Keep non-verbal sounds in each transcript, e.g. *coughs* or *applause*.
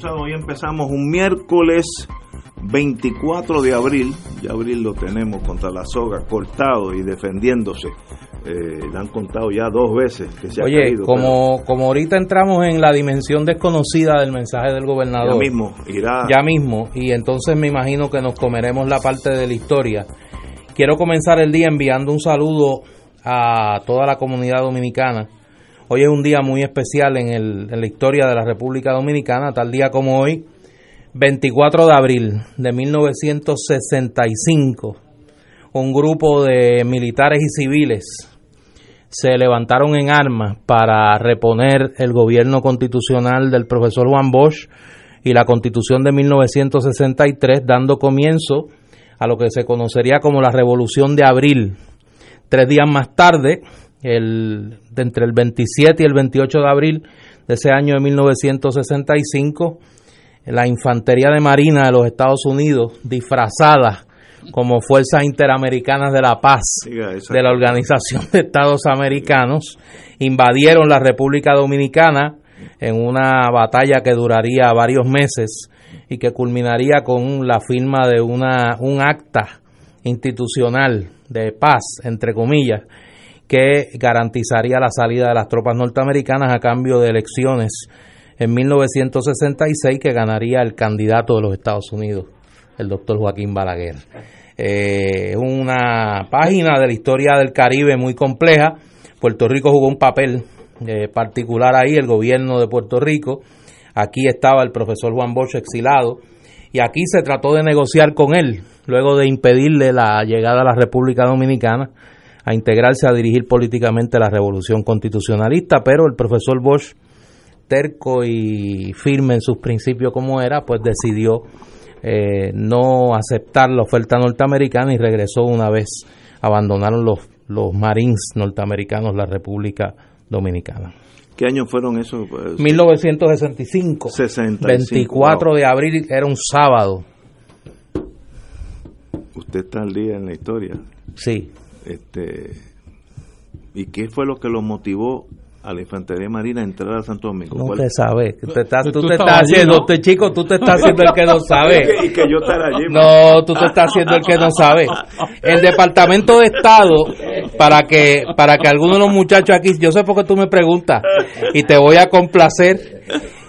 Cruzado. Hoy empezamos un miércoles 24 de abril. Ya abril lo tenemos contra la soga, cortado y defendiéndose. Eh, le han contado ya dos veces que se ha Oye, caído, como, como ahorita entramos en la dimensión desconocida del mensaje del gobernador, ya mismo irá. ya mismo, y entonces me imagino que nos comeremos la parte de la historia. Quiero comenzar el día enviando un saludo a toda la comunidad dominicana. Hoy es un día muy especial en, la historia de la República Dominicana, tal día como hoy, 24 de abril de 1965, un grupo de militares y civiles se levantaron en armas para reponer el gobierno constitucional del profesor Juan Bosch y la constitución de 1963, dando comienzo a lo que se conocería como la Revolución de Abril. Tres días más tarde, el, de entre el 27 y el 28 de abril de ese año de 1965, la Infantería de Marina de los Estados Unidos, disfrazada como Fuerzas Interamericanas de la Paz de la Organización de Estados Americanos, invadieron la República Dominicana en una batalla que duraría varios meses y que culminaría con la firma de una, un acta institucional de paz, entre comillas, que garantizaría la salida de las tropas norteamericanas a cambio de elecciones en 1966 que ganaría el candidato de los Estados Unidos, el doctor Joaquín Balaguer. Eh, una página de la historia del Caribe muy compleja. Puerto Rico jugó un papel eh, particular ahí, el gobierno de Puerto Rico. Aquí estaba el profesor Juan Bosch exilado y aquí se trató de negociar con él, luego de impedirle la llegada a la República Dominicana a integrarse a dirigir políticamente la revolución constitucionalista, pero el profesor Bosch, terco y firme en sus principios como era, pues decidió eh, no aceptar la oferta norteamericana y regresó una vez abandonaron los, los Marines norteamericanos la República Dominicana. ¿Qué años fueron esos? Pues, 1965, 65, 24 de abril, era un sábado, Usted está al día en la historia. sí. Este, ¿Y qué fue lo que lo motivó a la Infantería Marina a entrar a Santo Domingo? No ¿Cuál- te sabes, tú te estás, Tú tú te estás allí, haciendo, ¿no? tú, chico, tú te estás haciendo el que no sabe. *laughs* y que yo estar allí. No, tú te estás haciendo el que no sabe. El Departamento de Estado, para que para que algunos de los muchachos aquí, yo sé por qué tú me preguntas y te voy a complacer.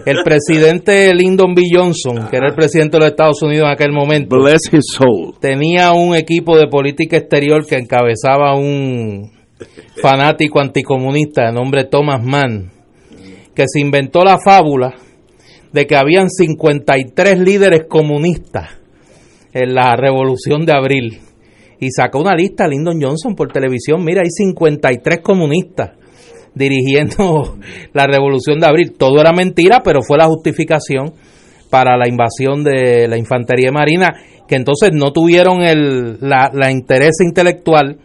El presidente Lyndon B. Johnson, que era el presidente de los Estados Unidos en aquel momento, Bless his soul. tenía un equipo de política exterior que encabezaba un fanático anticomunista de nombre Thomas Mann, que se inventó la fábula de que habían 53 líderes comunistas en la revolución de abril. Y sacó una lista Lyndon Johnson por televisión, mira, hay 53 comunistas dirigiendo *laughs* la revolución de abril. Todo era mentira, pero fue la justificación para la invasión de la infantería marina, que entonces no tuvieron el, la, la interés intelectual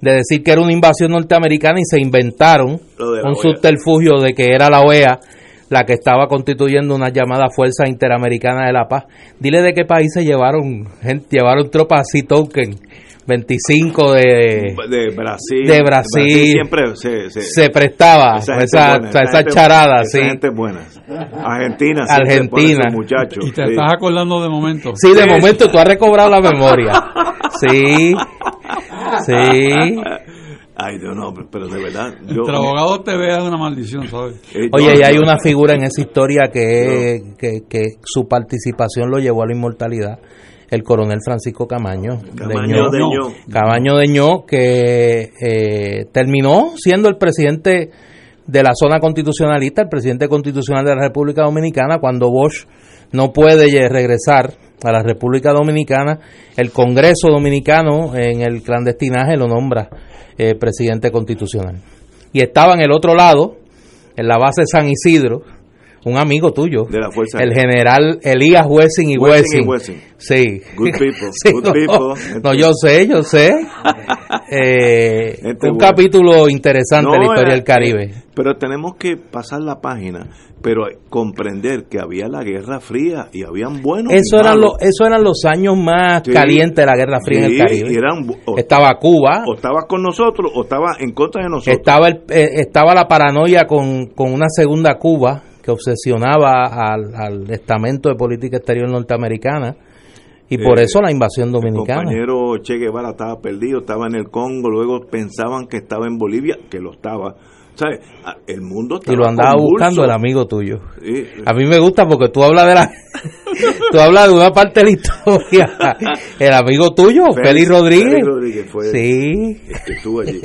de decir que era una invasión norteamericana y se inventaron un OEA. subterfugio de que era la OEA la que estaba constituyendo una llamada Fuerza Interamericana de la Paz. Dile de qué países llevaron gente, llevaron tropas así token, 25 de de Brasil. De Brasil. siempre se, se, se prestaba esa esa, gente esa, buena, esa esa gente- charada, esa sí. gente buena. Argentina. Argentina. Y te sí. estás acordando de momento. Sí, de momento tú has recobrado la memoria. Sí. Sí. Ay, Dios, no, pero de verdad. Yo, Entre abogados te vean una maldición, ¿sabes? eh, Oye, y hay una figura en esa historia que, que, que su participación lo llevó a la inmortalidad, el coronel Francisco Camaño. Camaño de Ño. Cabaño de Ño, que eh, terminó siendo el presidente de la zona constitucionalista, el presidente constitucional de la República Dominicana, cuando Bosch no puede regresar a la República Dominicana, el Congreso Dominicano en el clandestinaje lo nombra eh, presidente constitucional. Y estaba en el otro lado, en la base San Isidro, un amigo tuyo, de la fuerza el general Elías Wessing y Wessing. Sí. Good *laughs* people. Good no, people. no, yo sé, yo sé. *laughs* Eh, Gente un capítulo interesante de la historia era- del Caribe. Pero tenemos que pasar la página, pero comprender que había la Guerra Fría y habían buenos. Eso eran, los, eso eran los años más Sí. calientes de la Guerra Fría en el Sí, Caribe. eran o, Estaba Cuba, o estabas con nosotros o estabas en contra de nosotros. estaba, el, eh, estaba la paranoia con, con una segunda Cuba que obsesionaba al, al estamento de política exterior norteamericana y por Eh, eso la invasión El dominicana. compañero Che Guevara estaba perdido, estaba en el Congo, luego pensaban que estaba en Bolivia, que lo estaba. ¿Sabes? El mundo estaba Y lo andaba convulso. buscando el amigo tuyo. Sí, A mí me gusta porque tú hablas de la *laughs* tú hablas de una parte de la historia. *laughs* El amigo tuyo, Félix Rodríguez. Félix Rodríguez fue Sí. el que estuvo allí.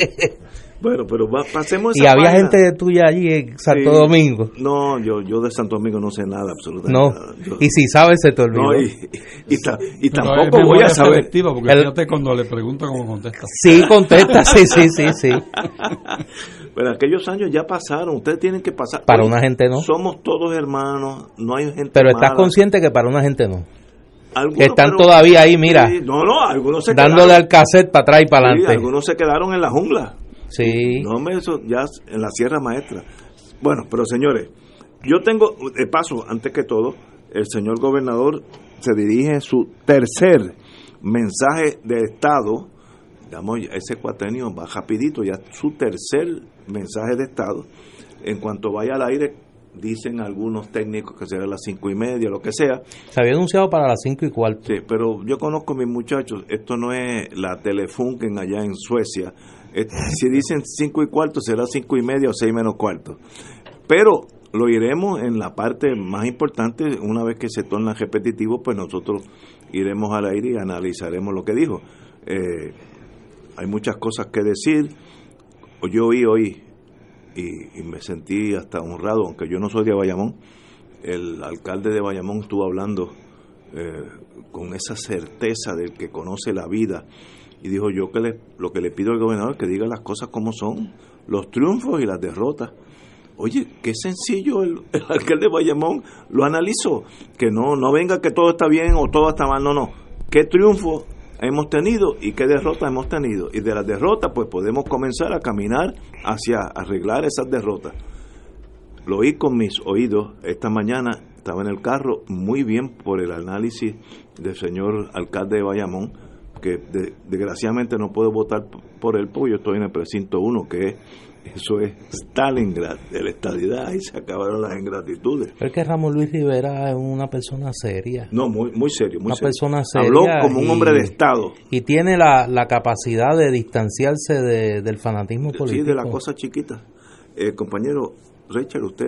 Bueno, pero va- pasemos Y esa había página. gente tuya allí en Santo Sí. Domingo. No, yo, yo de Santo Domingo no sé nada, absolutamente No. nada. Yo- Y si sabes, se te olvidó. no, y, y y tampoco voy a saber. selectiva, porque El- fíjate cuando le pregunto cómo contesta. Sí, contesta. Sí, sí, sí, sí. *laughs* Pero aquellos años ya pasaron, ustedes tienen que pasar. Para Oye, una gente no. Somos todos hermanos, no hay gente Pero estás mala. consciente que para una gente no. Algunos, que están pero- todavía ahí, mira, Sí, no, no, algunos se Dándole quedaron. al cassette para atrás y para sí, adelante. algunos se quedaron en la jungla. Sí. No, hombre, eso ya en la Sierra Maestra. Bueno, pero señores, yo tengo, de paso, antes que todo, el señor gobernador se dirige en su tercer mensaje de Estado, digamos, ese cuatrenio va rapidito, ya su tercer mensaje de Estado, en cuanto vaya al aire, dicen algunos técnicos que será a las cinco y media, lo que sea, Se había anunciado para las cinco y cuarto. Sí, pero yo conozco a mis muchachos, esto no es la Telefunken allá en Suecia. Es- si dicen cinco y cuarto, será cinco y media o seis menos cuarto. Pero lo iremos en la parte más importante, una vez que se torna repetitivo, pues nosotros iremos al aire y analizaremos lo que dijo. Eh, hay muchas cosas que decir. Yo oí hoy y, y me sentí hasta honrado, aunque yo no soy de Bayamón, el alcalde de Bayamón estuvo hablando eh, con esa certeza del que conoce la vida y dijo yo que le, lo que le pido al gobernador es que diga las cosas como son, los triunfos y las derrotas. Oye, qué sencillo el, *laughs* alcalde de Bayamón lo analizó, que no, no venga que todo está bien o todo está mal, no, no, qué triunfo hemos tenido y qué derrotas hemos tenido. Y de las derrotas pues podemos comenzar a caminar hacia arreglar esas derrotas. Lo oí con mis oídos esta mañana, estaba en el carro, muy bien por el análisis del señor alcalde de Bayamón, que de- desgraciadamente no puedo votar por él porque yo estoy en el precinto 1, que es, eso es Stalingrad, de la estadidad, y se acabaron las ingratitudes. Pero es que Ramón Luis Rivera es una persona seria. No, muy, muy serio, muy Una serio. persona seria Habló como un hombre de Estado, Y tiene la, la capacidad de distanciarse de- del fanatismo sí, político. de las cosas chiquitas. Eh, compañero Richard, usted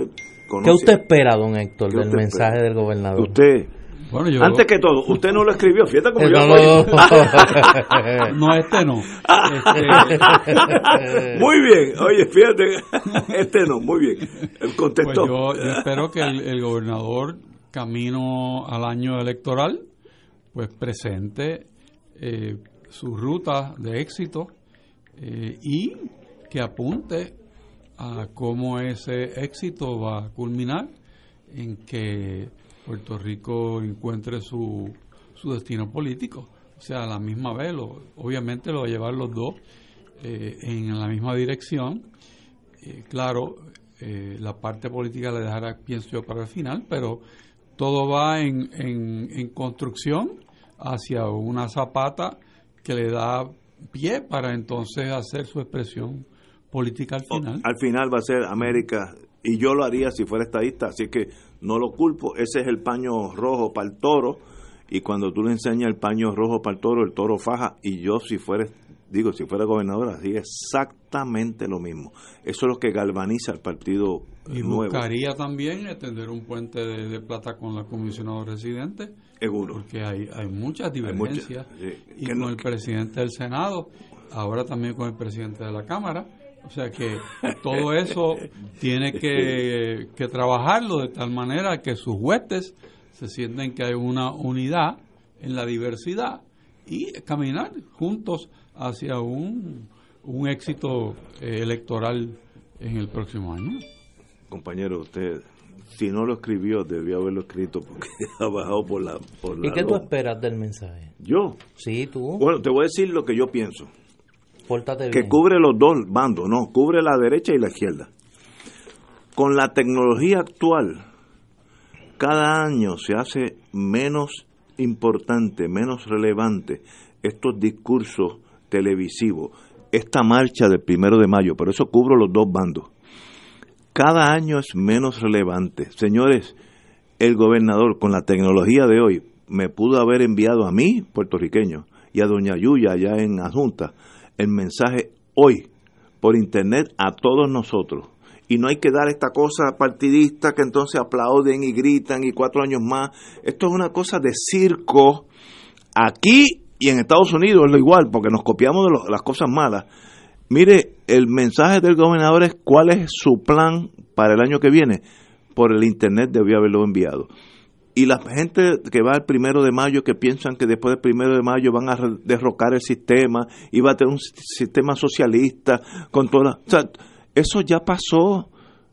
conoce... ¿Qué usted espera, don Héctor, ¿Qué del mensaje espera? del gobernador? Usted, Bueno, yo. antes que todo, usted no lo escribió, fíjate como Eh, yo no, lo no. *laughs* No, este no. *laughs* Este, Muy bien, oye, fíjate, este no, muy bien. Él pues contestó. yo, yo espero que el, el gobernador, camino al año electoral, pues presente eh, su ruta de éxito eh, y que apunte a cómo ese éxito va a culminar en que Puerto Rico encuentre su, su destino político. O sea, a la misma vez, lo- obviamente lo va a llevar los dos eh, en la misma dirección. Eh, claro, eh, la parte política la dejará, pienso yo, para el final, pero todo va en, en, en construcción hacia una zapata que le da pie para entonces hacer su expresión política al final. Al final va a ser América, y yo lo haría si fuera estadista, así que no lo culpo. Ese es el paño rojo para el toro, y cuando tú le enseñas el paño rojo para el toro, el toro faja, y yo si fuera, digo, si fuera gobernador, hacía exactamente lo mismo. Eso es lo que galvaniza al partido Y nuevo, buscaría también extender un puente de, de plata con la comisionada residente, seguro. porque hay, hay muchas Hay muchas, divergencias. sí. y con no- el presidente del Senado, ahora también con el presidente de la Cámara, O sea que todo eso tiene que, que trabajarlo de tal manera que sus huestes se sienten que hay una unidad en la diversidad y caminar juntos hacia un, un éxito eh, electoral en el próximo año. Compañero, usted, si no lo escribió, debió haberlo escrito porque *laughs* ha bajado por la... Por ¿Y la qué tú loma. esperas del mensaje? Yo. Sí, tú. Bueno, te voy a decir lo que yo pienso. Pórtate que bien. cubre los dos bandos, no, cubre la derecha y la izquierda. Con la tecnología actual, cada año se hace menos importante, menos relevante estos discursos televisivos, esta marcha del primero de mayo, por eso cubro los dos bandos. Cada año es menos relevante. Señores, el gobernador con la tecnología de hoy me pudo haber enviado a mí, puertorriqueño, y a doña Yuya allá en Adjunta, el mensaje hoy por internet a todos nosotros. Y no hay que dar esta cosa partidista que entonces aplauden y gritan y cuatro años más. Esto es una cosa de circo. Aquí y en Estados Unidos es lo igual, porque nos copiamos de las cosas malas. Mire, el mensaje del gobernador es cuál es su plan para el año que viene. Por el internet debió haberlo enviado. Y la gente que va el primero de mayo, que piensan que después del primero de mayo van a derrocar el sistema y va a tener un si- sistema socialista con toda. O sea, eso ya pasó.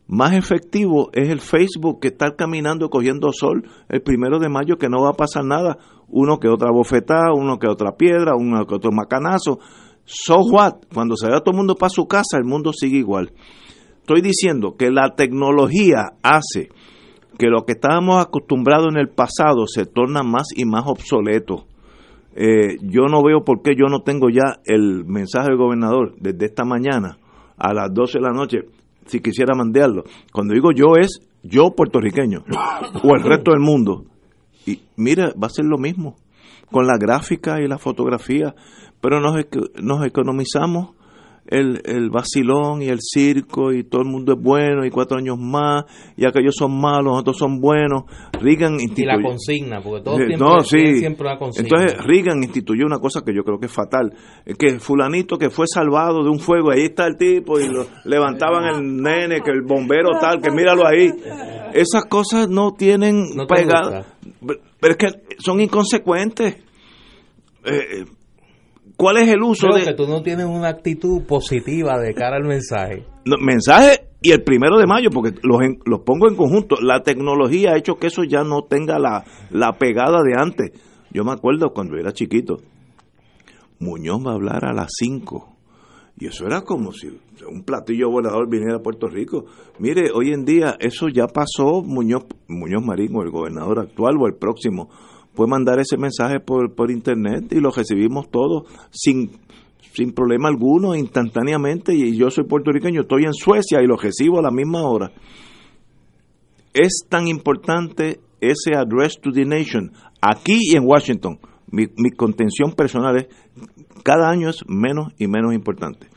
Más efectivo es el Facebook que está caminando cogiendo sol el primero de mayo, que no va a pasar nada. Uno que otra bofetada, uno que otra piedra, uno que otro macanazo. So what? Cuando se va todo el mundo para su casa, el mundo sigue igual. Estoy diciendo que la tecnología hace que lo que estábamos acostumbrados en el pasado se torna más y más obsoleto. Eh, yo no veo por qué yo no tengo ya el mensaje del gobernador desde esta mañana a las 12 de la noche, si quisiera mandarlo. Cuando digo yo es yo puertorriqueño o el resto del mundo. Y mira, va a ser lo mismo con la gráfica y la fotografía, pero nos, nos economizamos el, el vacilón y el circo y todo el mundo es bueno y cuatro años más y aquellos son malos, otros son buenos. Reagan Y la instituyó... consigna, porque todo Eh, tiempo no, sí. siempre una consigna. Entonces Reagan instituyó una cosa que yo creo que es fatal, que fulanito que fue salvado de un fuego, ahí está el tipo y lo levantaban el nene, que el bombero tal, que míralo ahí. Esas cosas no tienen No pegada, pero es que son inconsecuentes. Eh, ¿Cuál es el uso Creo de que tú no tienes una actitud positiva de cara al mensaje. no, mensaje y el primero de mayo, porque los, en- los pongo en conjunto. La tecnología ha hecho que eso ya no tenga la, la pegada de antes. Yo me acuerdo cuando era chiquito, Muñoz va a hablar a las 5. Y eso era como si un platillo volador viniera a Puerto Rico. Mire, hoy en día eso ya pasó. Muñoz, Muñoz Marín, o el gobernador actual o el próximo, puede mandar ese mensaje por, por internet y lo recibimos todos sin, sin problema alguno, instantáneamente. Y yo soy puertorriqueño, estoy en Suecia y lo recibo a la misma hora. Es tan importante ese address to the nation aquí y en Washington. Mi, mi contención personal es cada año es menos y menos importante.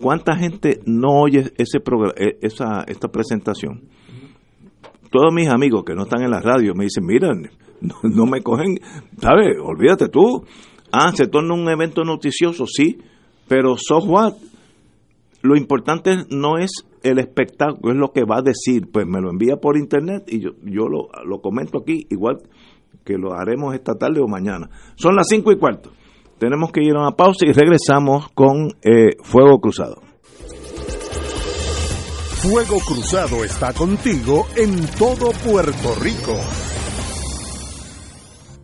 ¿Cuánta gente no oye ese programa, esa esta presentación? Todos mis amigos que no están en la radio me dicen, mira, no, *laughs* no me cogen, ¿sabes? Olvídate tú. Ah, se torna un evento noticioso, sí, pero so what? Lo importante no es el espectáculo, es lo que va a decir. Pues me lo envía por internet y yo, yo lo, lo comento aquí, igual que lo haremos esta tarde o mañana. Son las cinco y cuarto. Tenemos que ir a una pausa y regresamos con eh, Fuego Cruzado. Fuego Cruzado está contigo en todo Puerto Rico.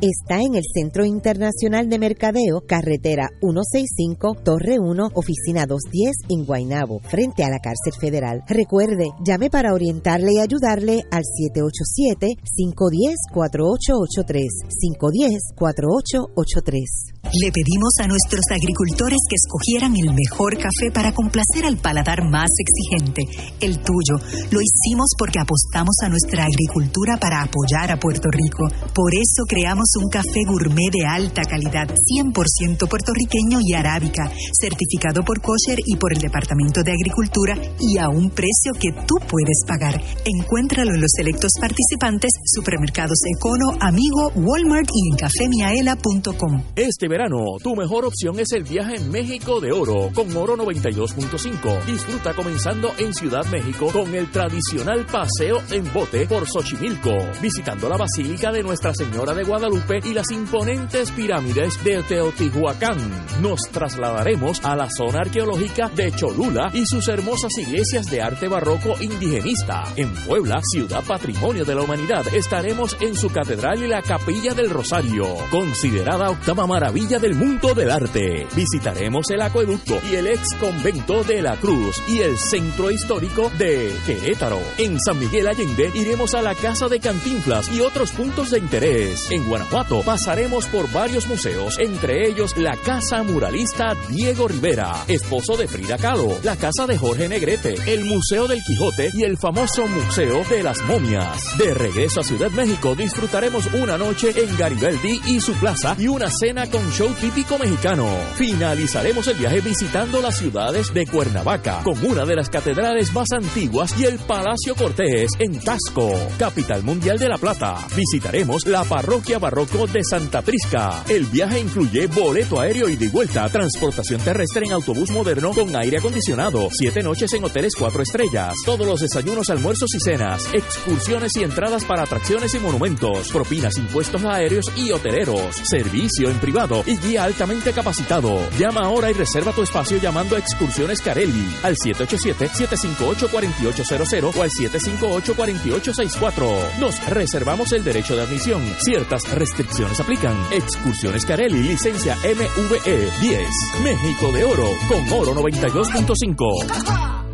está en el Centro Internacional de Mercadeo, carretera 165, Torre 1, oficina 210 en Guaynabo, frente a la cárcel federal. Recuerde, llame para orientarle y ayudarle al 787-510-4883, 510-4883. Le pedimos a nuestros agricultores que escogieran el mejor café para complacer al paladar más exigente, el tuyo. Lo hicimos porque apostamos a nuestra agricultura para apoyar a Puerto Rico. Por eso creamos un café gourmet de alta calidad, 100% puertorriqueño y arábica, certificado por kosher y por el Departamento de Agricultura y a un precio que tú puedes pagar. Encuéntralo en los selectos participantes, supermercados Econo, Amigo, Walmart y en cafemiaela.com. Este verano, tu mejor opción es el viaje en México de Oro con Oro 92.5. Disfruta comenzando en Ciudad México con el tradicional paseo en bote por Xochimilco, visitando la Basílica de Nuestra Señora de Guadalupe y las imponentes pirámides de Teotihuacán. Nos trasladaremos a la zona arqueológica de Cholula y sus hermosas iglesias de arte barroco indigenista. En Puebla, ciudad patrimonio de la humanidad, estaremos en su catedral y la capilla del Rosario, considerada octava maravilla del mundo del arte. Visitaremos el acueducto y el ex convento de la Cruz y el centro histórico de Querétaro. En San Miguel Allende iremos a la casa de Cantinflas y otros puntos de interés. En Guanajuato pasaremos por varios museos, entre ellos la casa muralista Diego Rivera, esposo de Frida Kahlo, la casa de Jorge Negrete, el Museo del Quijote y el famoso Museo de las Momias. De regreso a Ciudad México disfrutaremos una noche en Garibaldi y su plaza y una cena con show típico mexicano. Finalizaremos el viaje visitando las ciudades de Cuernavaca, con una de las catedrales más antiguas y el Palacio Cortés en Tasco, capital mundial de La Plata. Visitaremos la parroquia barroco de Santa Prisca. El viaje incluye boleto aéreo y de vuelta, transportación terrestre en autobús moderno con aire acondicionado, siete noches en hoteles cuatro estrellas, todos los desayunos, almuerzos y cenas, excursiones y entradas para atracciones y monumentos, propinas, impuestos aéreos y hoteleros, servicio en privado y guía altamente capacitado. Llama ahora y reserva tu espacio llamando a Excursiones Carelli al 787-758-4800 o al 758-4864. Nos reservamos el derecho de admisión. Ciertas restricciones aplican. Excursiones Carelli, licencia MVE 10. México de Oro con Oro 92.5.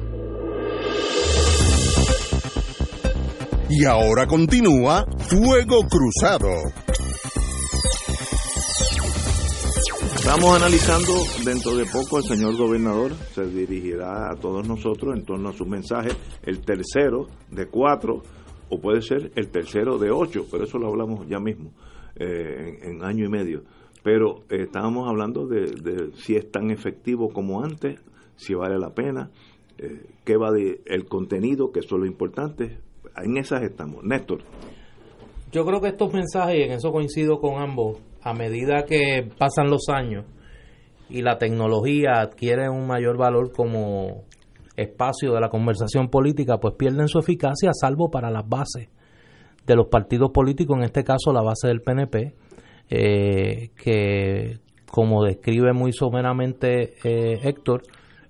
Y ahora continúa Fuego Cruzado. Estamos analizando dentro de poco el señor gobernador se dirigirá a todos nosotros en torno a su mensaje, el tercero de cuatro o puede ser el tercero de ocho, pero eso lo hablamos ya mismo eh, en, año y medio. Pero eh, estábamos hablando de, si es tan efectivo como antes, si vale la pena, eh, qué va de el contenido, que eso es lo importante. En esas estamos. Néstor. Yo creo que estos mensajes, y en eso coincido con ambos, a medida que pasan los años y la tecnología adquiere un mayor valor como espacio de la conversación política, pues pierden su eficacia, salvo para las bases de los partidos políticos, en este caso la base del PNP, eh, que como describe muy someramente eh, Héctor,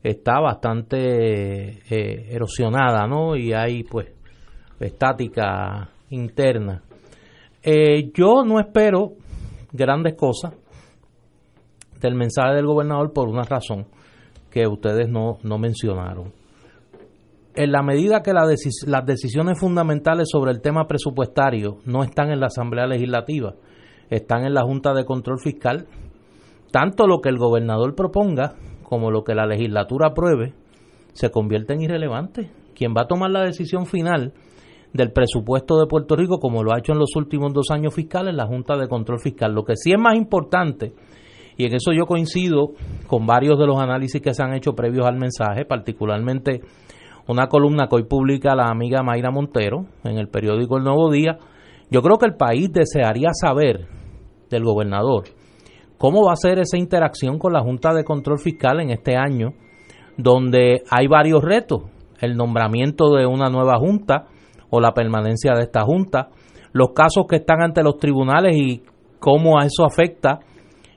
está bastante eh, erosionada, ¿no? Y hay pues estática interna. yo no espero grandes cosas del mensaje del gobernador por una razón que ustedes no, no mencionaron. En la medida que las decisiones fundamentales sobre el tema presupuestario no están en la Asamblea Legislativa, están en la Junta de Control Fiscal, tanto lo que el gobernador proponga como lo que la legislatura apruebe se convierte en irrelevante. Quien va a tomar la decisión final del presupuesto de Puerto Rico, como lo ha hecho en los últimos dos años fiscales, la Junta de Control Fiscal. Lo que sí es más importante, y en eso yo coincido con varios de los análisis que se han hecho previos al mensaje, particularmente una columna que hoy publica la amiga Mayra Montero en el periódico El Nuevo Día, yo creo que el país desearía saber del gobernador cómo va a ser esa interacción con la Junta de Control Fiscal en este año, donde hay varios retos, el nombramiento de una nueva junta, o la permanencia de esta Junta, los casos que están ante los tribunales y cómo a eso afecta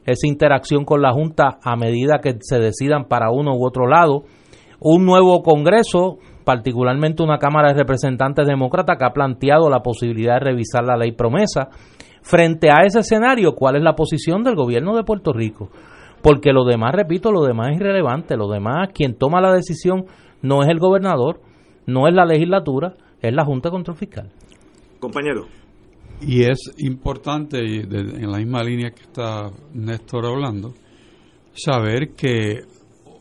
esa interacción con la Junta a medida que se decidan para uno u otro lado, un nuevo Congreso, particularmente una Cámara de Representantes Demócrata que ha planteado la posibilidad de revisar la ley promesa. Frente a ese escenario, ¿cuál es la posición del gobierno de Puerto Rico? Porque lo demás, repito, lo demás es irrelevante, lo demás, quien toma la decisión no es el gobernador, no es la legislatura, es la Junta de Control Fiscal. Compañero. Y es importante, en la misma línea que está Néstor hablando, saber que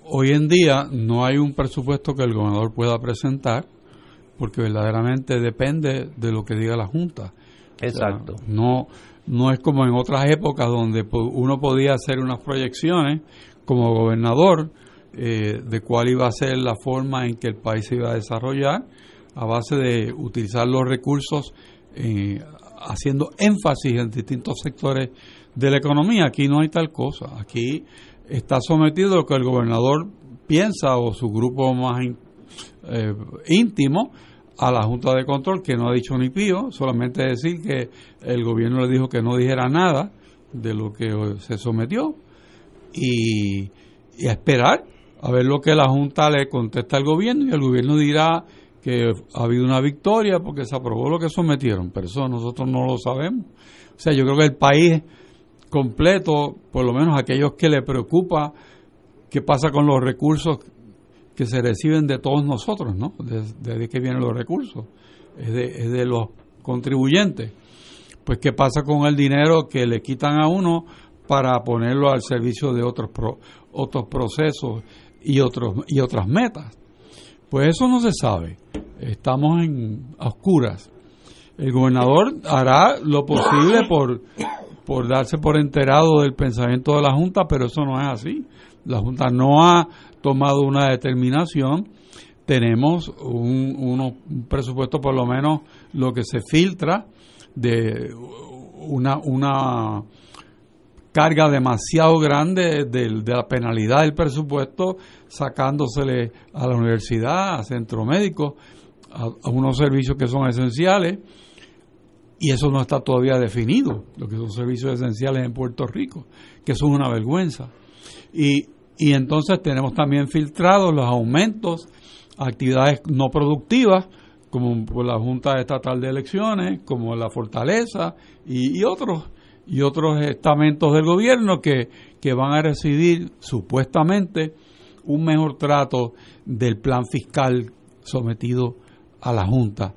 hoy en día no hay un presupuesto que el gobernador pueda presentar porque verdaderamente depende de lo que diga la Junta. Exacto. no, no es como en otras épocas donde uno podía hacer unas proyecciones como gobernador eh, de cuál iba a ser la forma en que el país se iba a desarrollar a base de utilizar los recursos eh, haciendo énfasis en distintos sectores de la economía. Aquí no hay tal cosa. Aquí está sometido lo que el gobernador piensa o su grupo más eh, íntimo a la Junta de Control, que no ha dicho ni pío, solamente decir que el gobierno le dijo que no dijera nada de lo que se sometió y, y esperar a ver lo que la Junta le contesta al gobierno y el gobierno dirá que ha habido una victoria porque se aprobó lo que sometieron, pero eso nosotros no lo sabemos. O sea, yo creo que el país completo, por lo menos aquellos que le preocupa qué pasa con los recursos que se reciben de todos nosotros, ¿no? Desde de, que vienen los recursos, es de, los contribuyentes. Pues qué pasa con el dinero que le quitan a uno para ponerlo al servicio de otros otros procesos y otros y otras metas. Pues eso no se sabe. Estamos en oscuras. El gobernador hará lo posible por, por darse por enterado del pensamiento de la Junta, pero eso no es así. La Junta no ha tomado una determinación. Tenemos un, presupuesto, por lo menos lo que se filtra, de una, una carga demasiado grande de, la penalidad del presupuesto, sacándosele a la universidad, a centro médico, a, unos servicios que son esenciales, y eso no está todavía definido, lo que son servicios esenciales en Puerto Rico, que eso es una vergüenza. Y, y entonces tenemos también filtrados los aumentos a actividades no productivas, como la Junta Estatal de Elecciones, como la Fortaleza y, y otros y otros estamentos del gobierno que, van a recibir supuestamente un mejor trato del plan fiscal sometido a la Junta.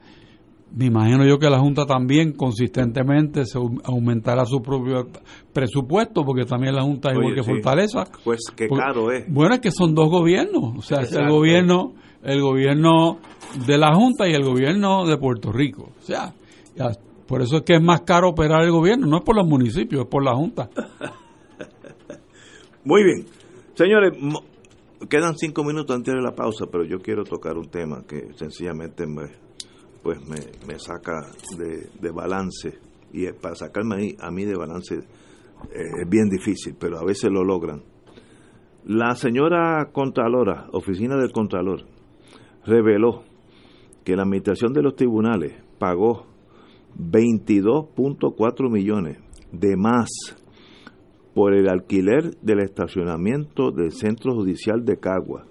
Me imagino yo que la Junta también consistentemente se aumentará su propio presupuesto, porque también la Junta es igual que Fortaleza. Pues qué caro es. Bueno, es que son dos gobiernos, o sea, es el gobierno, el gobierno de la Junta y el gobierno de Puerto Rico. O sea, ya por eso es que es más caro operar el gobierno, no es por los municipios, es por la Junta. *laughs* Muy bien. Señores, quedan cinco minutos antes de la pausa, pero yo quiero tocar un tema que sencillamente me, pues me, saca de, balance. Y para sacarme a mí de balance eh, es bien difícil, pero a veces lo logran. La señora Contralora, Oficina del Contralor, reveló que la Administración de los Tribunales pagó 22.4 millones de más por el alquiler del estacionamiento del Centro Judicial de Cagua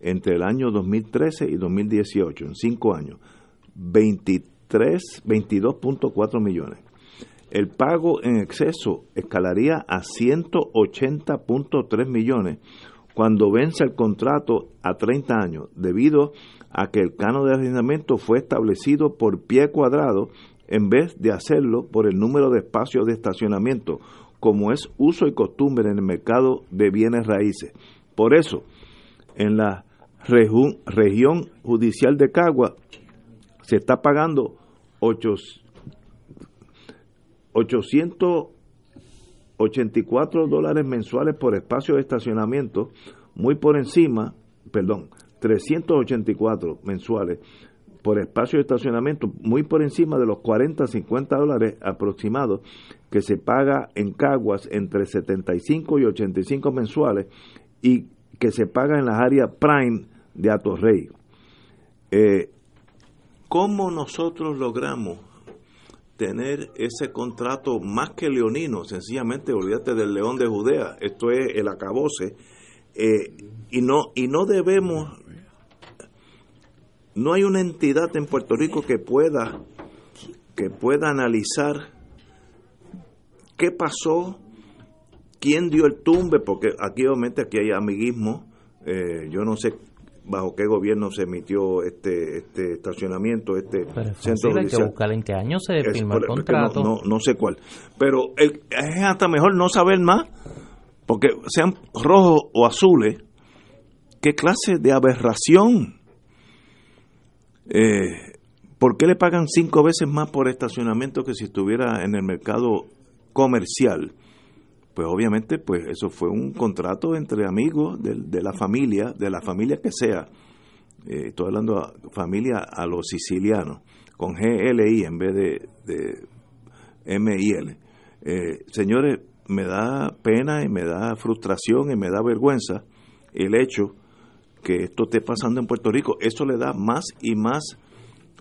entre el año 2013 y 2018, en cinco años, 23, 22.4 millones. El pago en exceso escalaría a 180.3 millones cuando vence el contrato a 30 años, debido a que el cano de arrendamiento fue establecido por pie cuadrado en vez de hacerlo por el número de espacios de estacionamiento, como es uso y costumbre en el mercado de bienes raíces. Por eso, en la región judicial de Cagua se está pagando 884 dólares mensuales por espacio de estacionamiento, muy por encima, perdón, 384 mensuales por espacio de estacionamiento muy por encima de los 40 50 dólares aproximados que se paga en Caguas entre 75 y 85 mensuales y que se paga en las áreas prime de Atorrey. Eh, ¿Cómo nosotros logramos tener ese contrato más que leonino? Sencillamente, olvídate del león de Judea, esto es el acabose, eh, y, no, y no debemos no hay una entidad en Puerto Rico que pueda que pueda analizar qué pasó, quién dio el tumbe, porque aquí obviamente aquí hay amiguismo, eh, yo no sé bajo qué gobierno se emitió este este estacionamiento, este centro Hay que buscar en qué año se firmó el contrato. No, no, sé cuál. Pero es hasta mejor no saber más, porque sean rojos o azules, ¿qué clase de aberración? Eh, ¿Por qué le pagan cinco veces más por estacionamiento que si estuviera en el mercado comercial? Pues obviamente, pues eso fue un contrato entre amigos de, la familia, de la familia que sea. Eh, estoy hablando de familia a los sicilianos, con GLI en vez de, de MIL. Eh, señores, me da pena y me da frustración y me da vergüenza el hecho que esto esté pasando en Puerto Rico. Eso le da más y más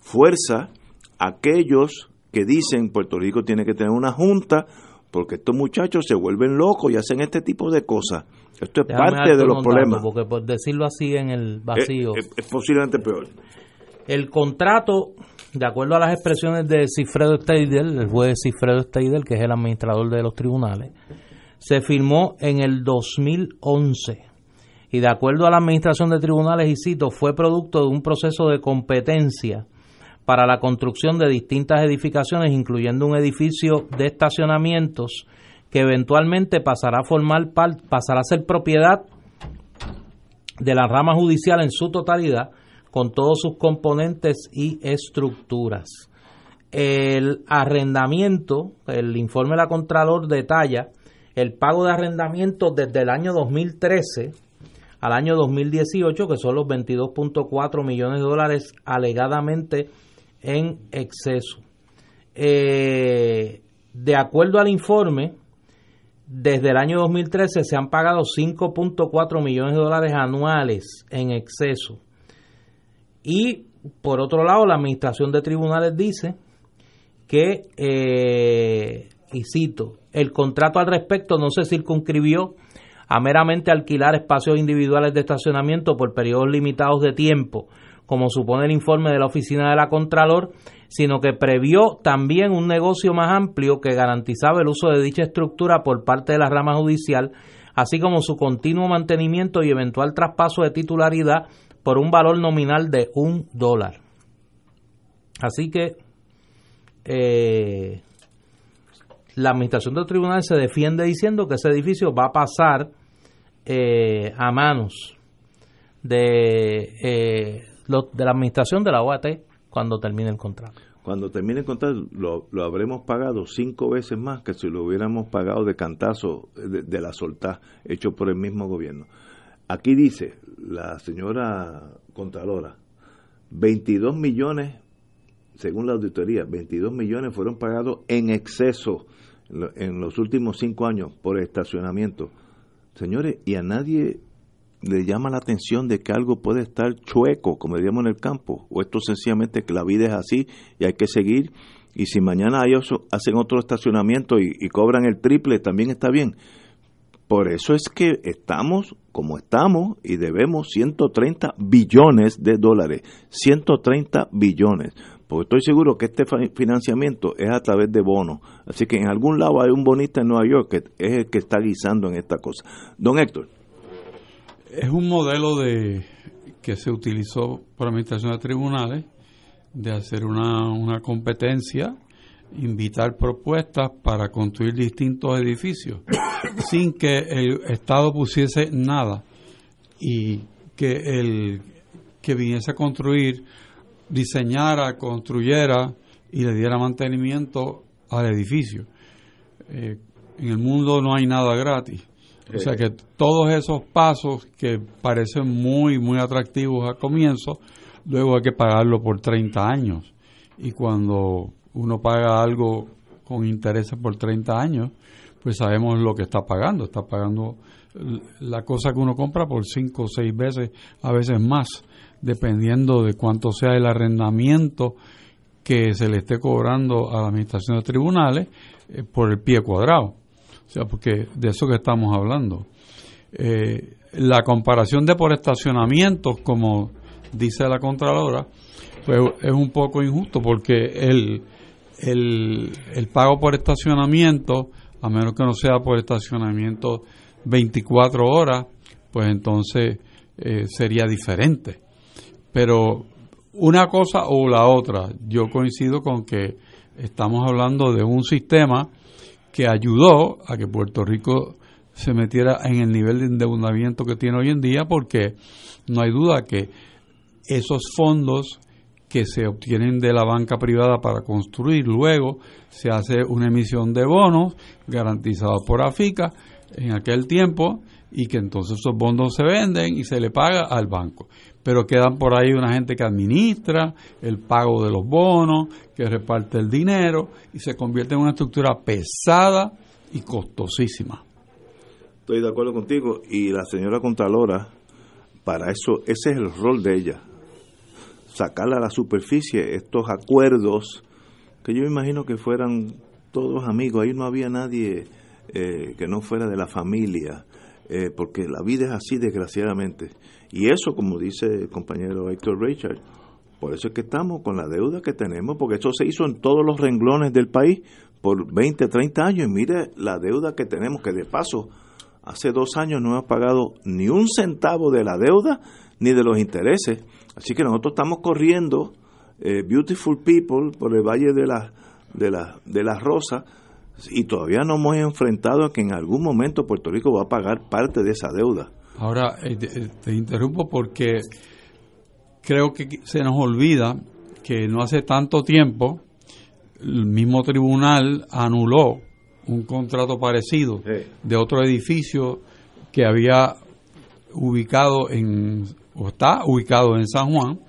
fuerza a aquellos que dicen Puerto Rico tiene que tener una junta porque estos muchachos se vuelven locos y hacen este tipo de cosas. Esto es parte de los problemas. Porque por decirlo así en el vacío. Es, posiblemente peor. El contrato, de acuerdo a las expresiones de Cifredo Steidel, el juez Cifredo Steidel, que es el administrador de los tribunales, se firmó en el 2011 y de acuerdo a la administración de tribunales y cito, fue producto de un proceso de competencia para la construcción de distintas edificaciones, incluyendo un edificio de estacionamientos que eventualmente pasará a formar pasará a ser propiedad de la rama judicial en su totalidad, con todos sus componentes y estructuras. El arrendamiento, el informe de la Contralor detalla el pago de arrendamiento desde el año 2013 al año 2018, que son los 22.4 millones de dólares alegadamente en exceso. Eh, de acuerdo al informe, desde el año 2013 se han pagado 5.4 millones de dólares anuales en exceso. Y por otro lado, la Administración de Tribunales dice que, eh, y cito, el contrato al respecto no se circunscribió a meramente alquilar espacios individuales de estacionamiento por periodos limitados de tiempo como supone el informe de la Oficina de la Contralor, sino que previó también un negocio más amplio que garantizaba el uso de dicha estructura por parte de la rama judicial, así como su continuo mantenimiento y eventual traspaso de titularidad por un valor nominal de un dólar. Así que eh, la administración del tribunal se defiende diciendo que ese edificio va a pasar eh, a manos de eh, de la administración de la OAT cuando termine el contrato. Cuando termine el contrato lo, habremos pagado cinco veces más que si lo hubiéramos pagado de cantazo de, la soltá hecho por el mismo gobierno. Aquí dice la señora Contralora, 22 millones, según la auditoría, 22 millones fueron pagados en exceso en los últimos cinco años por estacionamiento. Señores, y a nadie le llama la atención de que algo puede estar chueco, como diríamos en el campo, o esto sencillamente que la vida es así y hay que seguir, y si mañana ellos hacen otro estacionamiento y, y cobran el triple, también está bien. Por eso es que estamos como estamos y debemos 130 billones de dólares, 130 billones, porque estoy seguro que este financiamiento es a través de bonos. Así que en algún lado hay un bonista en Nueva York que es el que está guisando en esta cosa. Don Héctor. Es un modelo de que se utilizó por Administración de Tribunales de hacer una, una competencia, invitar propuestas para construir distintos edificios *coughs* sin que el Estado pusiese nada y que el que viniese a construir diseñara, construyera y le diera mantenimiento al edificio. Eh, en el mundo no hay nada gratis. O sea que todos esos pasos que parecen muy, muy atractivos al comienzo, luego hay que pagarlo por 30 años. Y cuando uno paga algo con intereses por 30 años, pues sabemos lo que está pagando. Está pagando la cosa que uno compra por 5 o 6 veces, a veces más, dependiendo de cuánto sea el arrendamiento que se le esté cobrando a la administración de tribunales eh, por el pie cuadrado. O sea, porque de eso que estamos hablando. Eh, la comparación de por estacionamientos, como dice la Contralora, pues es un poco injusto porque el, el, el pago por estacionamiento, a menos que no sea por estacionamiento 24 horas, pues entonces eh, sería diferente. Pero una cosa o la otra, yo coincido con que estamos hablando de un sistema que ayudó a que Puerto Rico se metiera en el nivel de endeudamiento que tiene hoy en día, porque no hay duda que esos fondos que se obtienen de la banca privada para construir, luego se hace una emisión de bonos garantizados por AFICA en aquel tiempo y que entonces esos bonos se venden y se le paga al banco. Pero quedan por ahí una gente que administra el pago de los bonos, que reparte el dinero y se convierte en una estructura pesada y costosísima. Estoy de acuerdo contigo y la señora Contralora, para eso, ese es el rol de ella, sacar a la superficie estos acuerdos que yo imagino que fueran todos amigos, ahí no había nadie eh, que no fuera de la familia, eh, porque la vida es así desgraciadamente. Y eso, como dice el compañero Héctor Richard, por eso es que estamos con la deuda que tenemos, porque eso se hizo en todos los renglones del país por 20, 30 años. Y mire la deuda que tenemos, que de paso, hace dos años no hemos pagado ni un centavo de la deuda ni de los intereses. Así que nosotros estamos corriendo, eh, Beautiful People, por el Valle de la, de la, de las Rosas, y todavía no hemos enfrentado a que en algún momento Puerto Rico va a pagar parte de esa deuda. Ahora, eh, eh, te interrumpo porque creo que se nos olvida que no hace tanto tiempo el mismo tribunal anuló un contrato parecido de otro edificio que había ubicado en, o está ubicado en San Juan,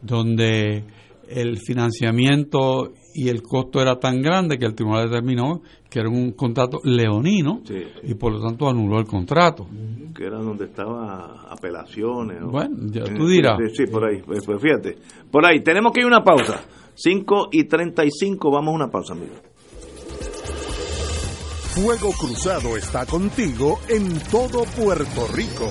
donde el financiamiento y el costo era tan grande que el tribunal determinó que era un contrato leonino y por lo tanto anuló el contrato. Que era donde estaba apelaciones. Bueno, ya tú dirás. Sí, por ahí, pues, pues, fíjate. Por ahí, tenemos que ir a una pausa. 5 y 35, vamos a una pausa, amigo. Fuego Cruzado está contigo en todo Puerto Rico.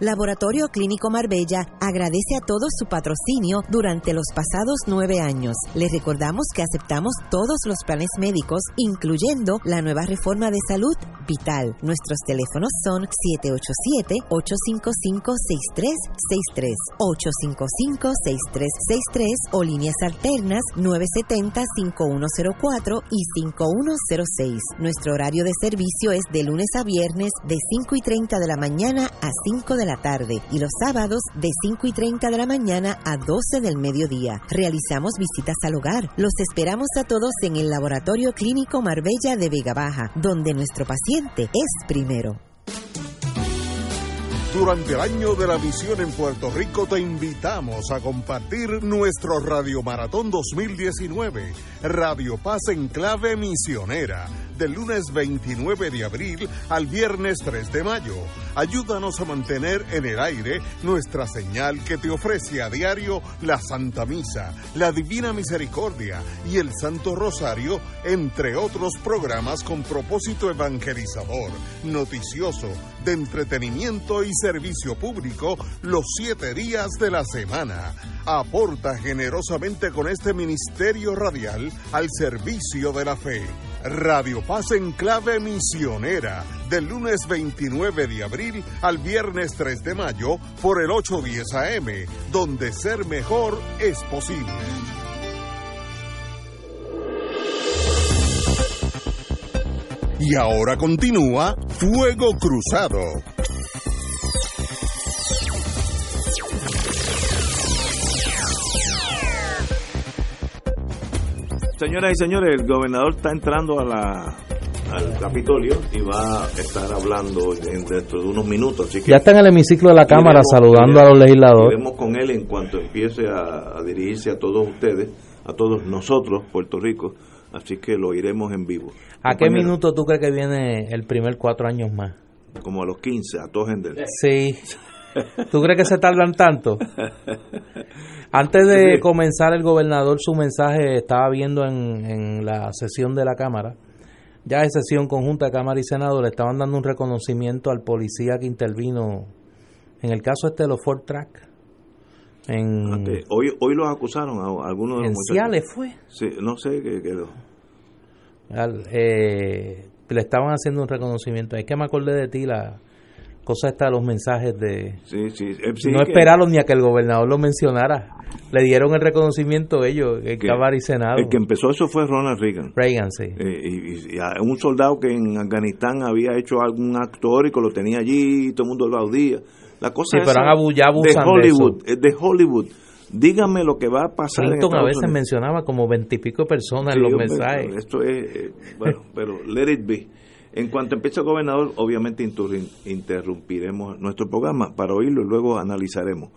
Laboratorio Clínico Marbella agradece a todos su patrocinio durante los pasados nueve años. Les recordamos que aceptamos todos los planes médicos, incluyendo la nueva reforma de salud Vital. Nuestros teléfonos son 787-855-6363, 855-6363 o líneas alternas 970-5104 y 5106. Nuestro horario de servicio es de lunes a viernes de 5 y 30 de la mañana a 5 de la tarde y los sábados de 5 y 30 de la mañana a 12 del mediodía. Realizamos visitas al hogar. Los esperamos a todos en el Laboratorio Clínico Marbella de Vega Baja, donde nuestro paciente es primero. Durante el año de la misión en Puerto Rico te invitamos a compartir nuestro Radio Maratón 2019, Radio Paz en clave misionera, del lunes 29 de abril al viernes 3 de mayo. Ayúdanos a mantener en el aire nuestra señal que te ofrece a diario la Santa Misa, la Divina Misericordia y el Santo Rosario, entre otros programas con propósito evangelizador, noticioso, de entretenimiento y servicio público los siete días de la semana. Aporta generosamente con este ministerio radial al servicio de la fe. Radio Paz en clave misionera, del lunes 29 de abril al viernes 3 de mayo por el 810 AM, donde ser mejor es posible. Y ahora continúa Fuego Cruzado. Señoras y señores, el gobernador está entrando a la, al Capitolio y va a estar hablando en- dentro de unos minutos. Así que Ya está en el hemiciclo de la Cámara iremos- saludando a los legisladores. Iremos con él en cuanto empiece a, a dirigirse a todos ustedes, a todos nosotros, Puerto Rico. Así que lo iremos en vivo. ¿A qué minuto tú crees que viene el primer cuatro años más? Como a los 15, a todos en del. Sí. ¿Tú crees que se tardan tanto? *laughs* Antes de Sí. comenzar el gobernador su mensaje, estaba viendo en, en la sesión de la Cámara, ya es sesión conjunta de Cámara y Senado, le estaban dando un reconocimiento al policía que intervino en el caso este de los Ford Track. En, Antes, hoy, hoy los acusaron a algunos de los en muchachos. Ciales fue. Sí, no sé, que, que lo- Al- eh, le estaban haciendo un reconocimiento. Es que me acordé de ti, la cosa esta de los mensajes de... sí, sí, eh, sí, no esperaron ni a que el gobernador lo mencionara. Le dieron el reconocimiento ellos, el que- y Senado. El que empezó eso fue Ronald Reagan. Reagan, sí. Eh, y, y a un soldado que en Afganistán había hecho algún acto heroico, lo tenía allí, y todo el mundo lo audía. La cosa Sí, pero han de Hollywood, eh, de Hollywood. Dígame lo que va a pasar en Clinton a veces Unidos. mencionaba como veintipico personas Sí, en los mensajes. Esto es, bueno, pero let it be. En cuanto empiece el gobernador, obviamente interrum- interrumpiremos nuestro programa para oírlo y luego analizaremos.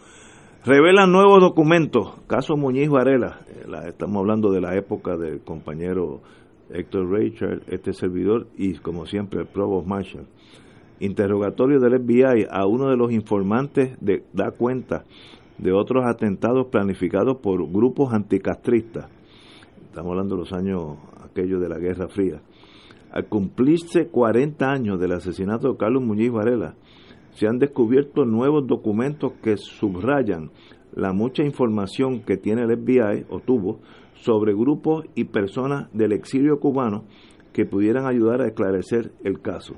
Revelan nuevos documentos. Caso Muñiz Varela. Eh, estamos hablando de la época del compañero Héctor Richard, este servidor, y como siempre el Provost Marshall. Interrogatorio del FBI a uno de los informantes da cuenta de otros atentados planificados por grupos anticastristas. Estamos hablando de los años aquellos de la Guerra Fría. Al cumplirse 40 años del asesinato de Carlos Muñiz Varela, se han descubierto nuevos documentos que subrayan la mucha información que tiene el FBI o tuvo sobre grupos y personas del exilio cubano que pudieran ayudar a esclarecer el caso.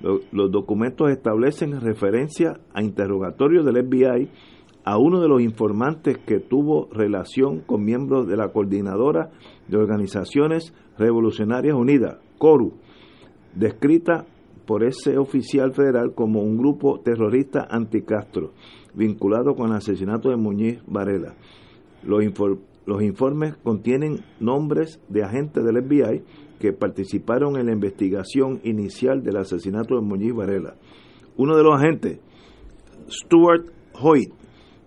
Lo- Los documentos establecen referencia a interrogatorios del FBI a uno de los informantes que tuvo relación con miembros de la Coordinadora de Organizaciones Revolucionarias Unidas, CORU, descrita por ese oficial federal como un grupo terrorista anticastro, vinculado con el asesinato de Muñiz Varela. Los, los informes contienen nombres de agentes del FBI que participaron en la investigación inicial del asesinato de Muñiz Varela. Uno de los agentes, Stuart Hoyt,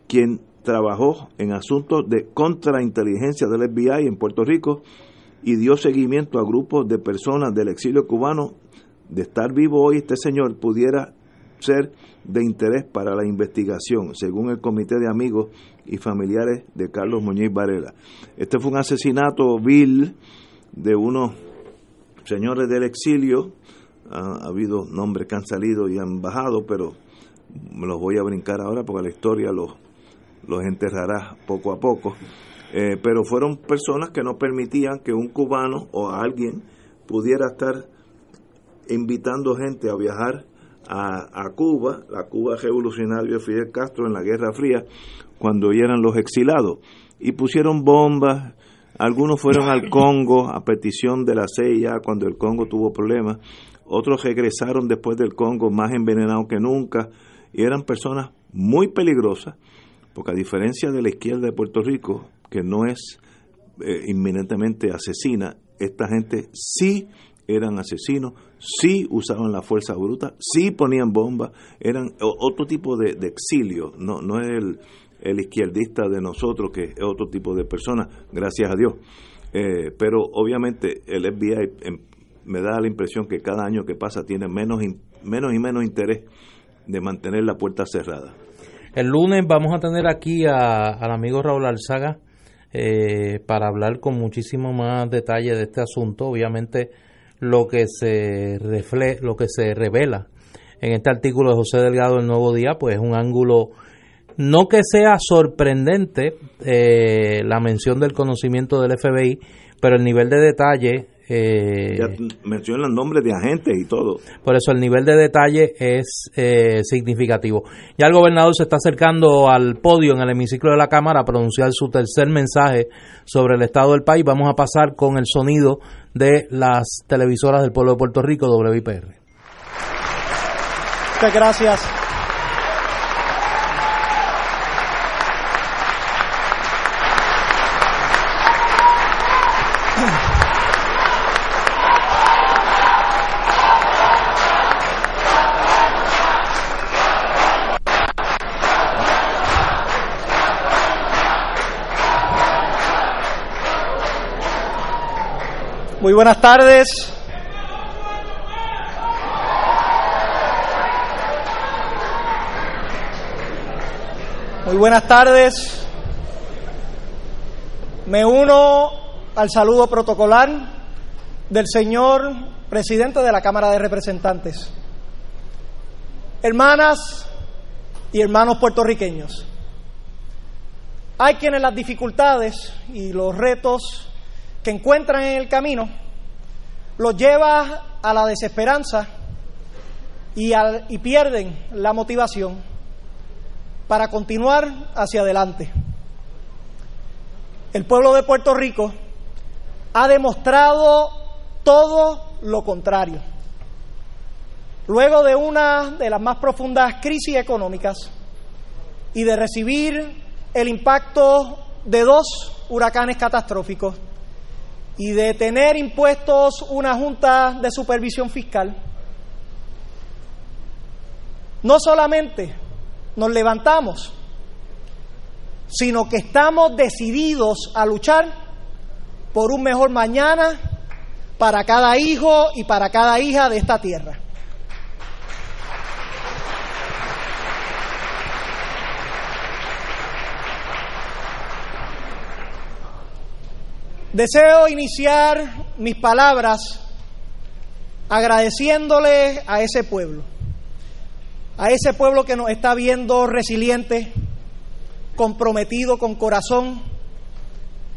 quien trabajó en asuntos de contrainteligencia del FBI en Puerto Rico y dio seguimiento a grupos de personas del exilio cubano. De estar vivo hoy, este señor pudiera ser de interés para la investigación, según el Comité de Amigos y Familiares de Carlos Muñiz Varela. Este fue un asesinato vil de unos señores del exilio. Ha, ha habido nombres que han salido y han bajado, pero me los voy a brincar ahora porque la historia los, los enterrará poco a poco. Eh, pero fueron personas que no permitían que un cubano o alguien pudiera estar invitando gente a viajar a, a Cuba, la Cuba revolucionaria de Fidel Castro en la Guerra Fría, cuando eran los exilados. Y pusieron bombas, algunos fueron al *laughs* Congo a petición de la CIA cuando el Congo tuvo problemas, otros regresaron después del Congo más envenenados que nunca, y eran personas muy peligrosas, porque a diferencia de la izquierda de Puerto Rico, que no es eh, inminentemente asesina, esta gente sí eran asesinos, sí usaban la fuerza bruta, sí ponían bombas, eran otro tipo de, exilio, no, no es el, el izquierdista de nosotros que es otro tipo de persona, gracias a Dios. Eh, pero obviamente el FBI em, me da la impresión que cada año que pasa tiene menos, menos y menos interés de mantener la puerta cerrada. El lunes vamos a tener aquí a- al amigo Raúl Alzaga eh, para hablar con muchísimo más detalle de este asunto. Obviamente lo que se refle lo que se revela en este artículo de José Delgado del Nuevo Día, pues es un ángulo no que sea sorprendente eh, la mención del conocimiento del FBI, pero el nivel de detalle Eh, ya mencionan nombres de agentes y todo. Por eso el nivel de detalle es eh, significativo. Ya el gobernador se está acercando al podio en el hemiciclo de la Cámara a pronunciar su tercer mensaje sobre el estado del país. Vamos a pasar con el sonido de las televisoras del pueblo de Puerto Rico, WIPR. Muchas gracias. Muy buenas tardes. Muy buenas tardes. Me uno al saludo protocolar del señor presidente de la Cámara de Representantes. Hermanas y hermanos puertorriqueños, hay quienes las dificultades y los retos que encuentran en el camino los lleva a la desesperanza y, y pierden la motivación para continuar hacia adelante. El pueblo de Puerto Rico ha demostrado todo lo contrario. Luego de una de las más profundas crisis económicas y de recibir el impacto de dos huracanes catastróficos, y de tener impuestos una junta de supervisión fiscal, no solamente nos levantamos, sino que estamos decididos a luchar por un mejor mañana para cada hijo y para cada hija de esta tierra. Deseo iniciar mis palabras agradeciéndole a ese pueblo, a ese pueblo que nos está viendo resiliente, comprometido con corazón,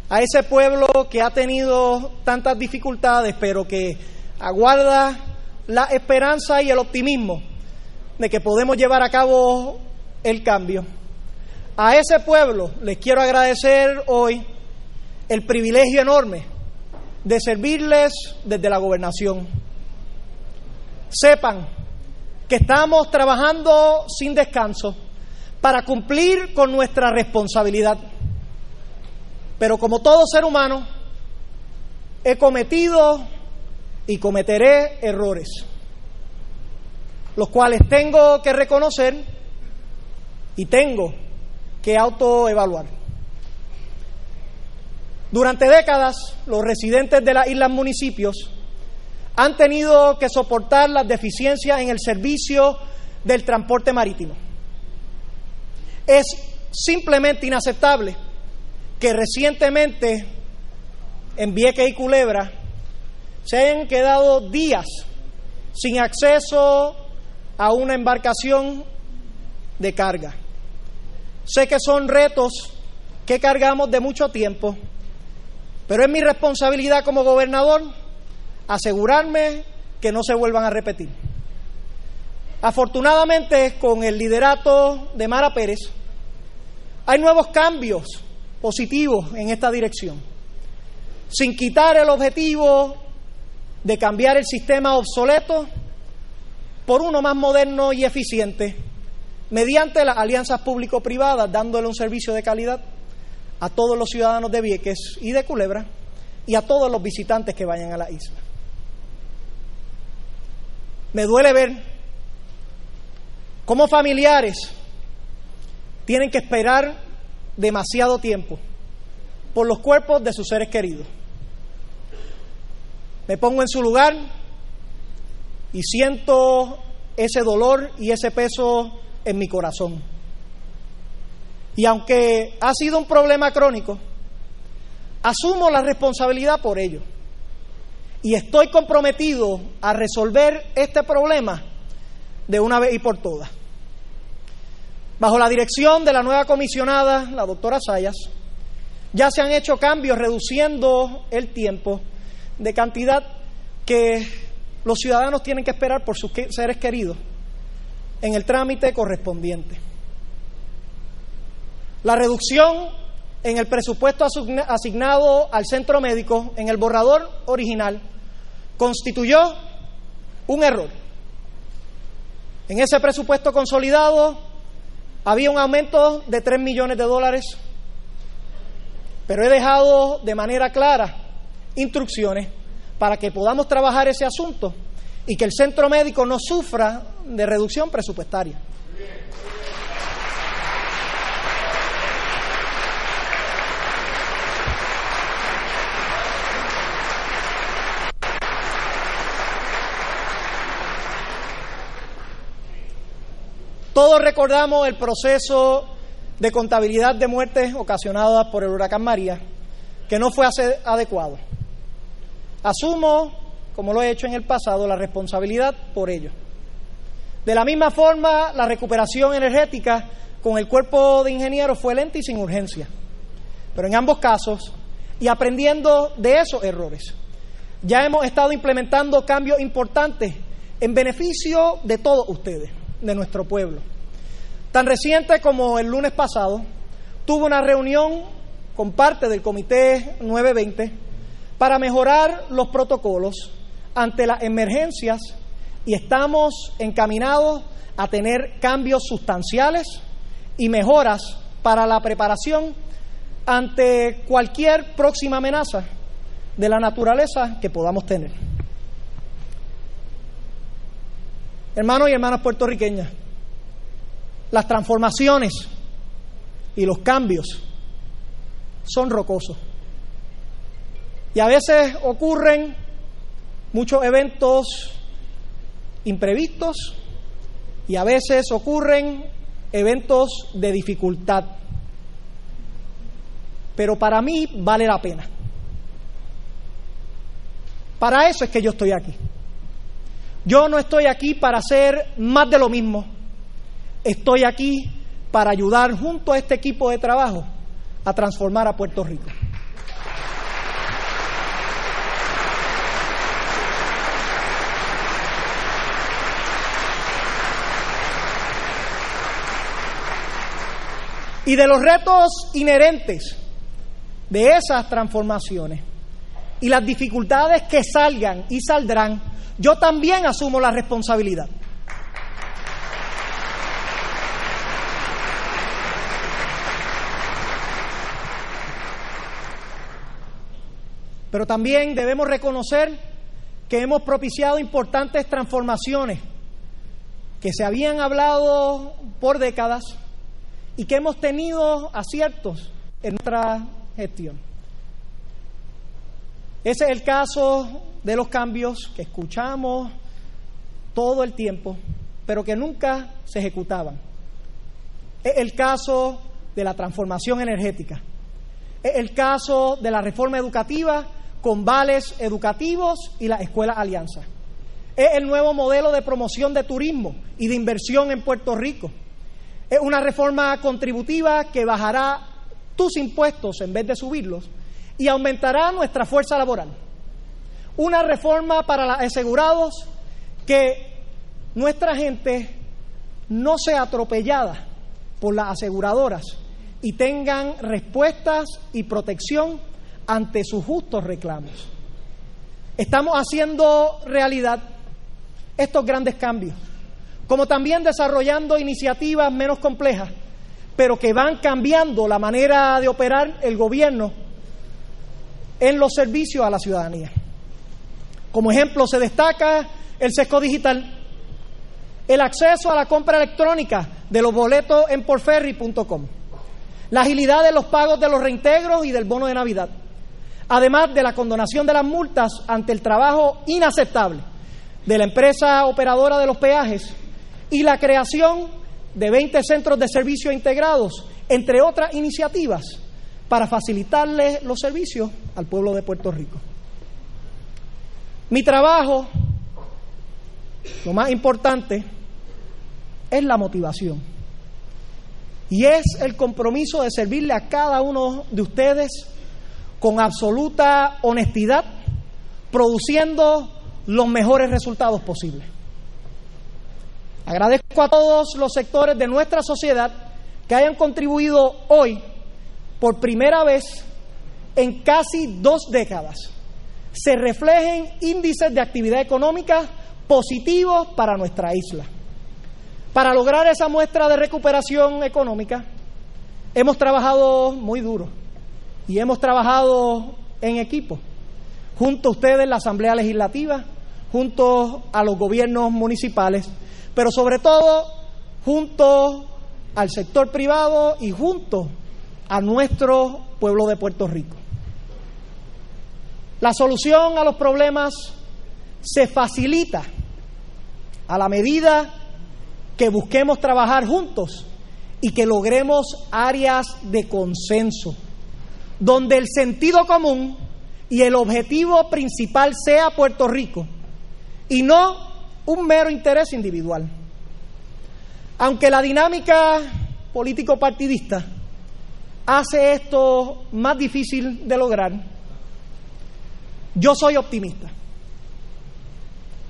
a ese pueblo que ha tenido tantas dificultades, pero que aguarda la esperanza y el optimismo de que podemos llevar a cabo el cambio. A ese pueblo les quiero agradecer hoy el privilegio enorme de servirles desde la gobernación. Sepan que estamos trabajando sin descanso para cumplir con nuestra responsabilidad. Pero como todo ser humano, he cometido y cometeré errores, los cuales tengo que reconocer y tengo que autoevaluar. Durante décadas, los residentes de las islas municipios han tenido que soportar las deficiencias en el servicio del transporte marítimo. Es simplemente inaceptable que recientemente en Vieques y Culebra se hayan quedado días sin acceso a una embarcación de carga. Sé que son retos que cargamos de mucho tiempo pero es mi responsabilidad como gobernador asegurarme que no se vuelvan a repetir. Afortunadamente, con el liderato de Mara Pérez, hay nuevos cambios positivos en esta dirección, sin quitar el objetivo de cambiar el sistema obsoleto por uno más moderno y eficiente, mediante las alianzas público-privadas, dándole un servicio de calidad a todos los ciudadanos de Vieques y de Culebra y a todos los visitantes que vayan a la isla. Me duele ver cómo familiares tienen que esperar demasiado tiempo por los cuerpos de sus seres queridos. Me pongo en su lugar y siento ese dolor y ese peso en mi corazón. Y aunque ha sido un problema crónico, asumo la responsabilidad por ello. Y estoy comprometido a resolver este problema de una vez y por todas. Bajo la dirección de la nueva comisionada, la doctora Sayas, ya se han hecho cambios reduciendo el tiempo de cantidad que los ciudadanos tienen que esperar por sus seres queridos en el trámite correspondiente. La reducción en el presupuesto asignado al centro médico en el borrador original constituyó un error. En ese presupuesto consolidado había un aumento de 3 millones de dólares, pero he dejado de manera clara instrucciones para que podamos trabajar ese asunto y que el centro médico no sufra de reducción presupuestaria. Todos recordamos el proceso de contabilidad de muertes ocasionadas por el huracán María, que no fue adecuado. Asumo, como lo he hecho en el pasado, la responsabilidad por ello. De la misma forma, la recuperación energética con el cuerpo de ingenieros fue lenta y sin urgencia. Pero en ambos casos, y aprendiendo de esos errores, ya hemos estado implementando cambios importantes en beneficio de todos ustedes, de nuestro pueblo. Tan reciente como el lunes pasado, tuve una reunión con parte del Comité 920 para mejorar los protocolos ante las emergencias y estamos encaminados a tener cambios sustanciales y mejoras para la preparación ante cualquier próxima amenaza de la naturaleza que podamos tener. Hermanos y hermanas puertorriqueñas, las transformaciones y los cambios son rocosos. Y a veces ocurren muchos eventos imprevistos y a veces ocurren eventos de dificultad. Pero para mí vale la pena. Para eso es que yo estoy aquí. Yo no estoy aquí para hacer más de lo mismo Estoy aquí para ayudar junto a este equipo de trabajo a transformar a Puerto Rico. Y de los retos inherentes de esas transformaciones y las dificultades que salgan y saldrán, yo también asumo la responsabilidad. Pero también debemos reconocer que hemos propiciado importantes transformaciones que se habían hablado por décadas y que hemos tenido aciertos en nuestra gestión. Ese es el caso de los cambios que escuchamos todo el tiempo, pero que nunca se ejecutaban. El caso de la transformación energética. El caso de la reforma educativa con vales educativos y la Escuela Alianza. Es el nuevo modelo de promoción de turismo y de inversión en Puerto Rico. Es una reforma contributiva que bajará tus impuestos en vez de subirlos y aumentará nuestra fuerza laboral. Una reforma para los asegurados que nuestra gente no sea atropellada por las aseguradoras y tengan respuestas y protección ante sus justos reclamos. Estamos haciendo realidad estos grandes cambios, como también desarrollando iniciativas menos complejas, pero que van cambiando la manera de operar el gobierno en los servicios a la ciudadanía. Como ejemplo se destaca el sesco digital, el acceso a la compra electrónica de los boletos en porferry.com, la agilidad de los pagos de los reintegros y del bono de Navidad, además de la condonación de las multas ante el trabajo inaceptable de la empresa operadora de los peajes y la creación de 20 centros de servicio integrados, entre otras iniciativas, para facilitarle los servicios al pueblo de Puerto Rico. Mi trabajo, lo más importante, es la motivación. Y es el compromiso de servirle a cada uno de ustedes con absoluta honestidad, produciendo los mejores resultados posibles. Agradezco a todos los sectores de nuestra sociedad que hayan contribuido hoy por primera vez en casi dos décadas. Se reflejen índices de actividad económica positivos para nuestra isla. Para lograr esa muestra de recuperación económica, hemos trabajado muy duro y hemos trabajado en equipo, junto a ustedes, la Asamblea Legislativa, junto a los gobiernos municipales, pero sobre todo junto al sector privado y junto a nuestro pueblo de Puerto Rico. La solución a los problemas se facilita a la medida que busquemos trabajar juntos y que logremos áreas de consenso, donde el sentido común y el objetivo principal sea Puerto Rico y no un mero interés individual. Aunque la dinámica político-partidista hace esto más difícil de lograr, yo soy optimista.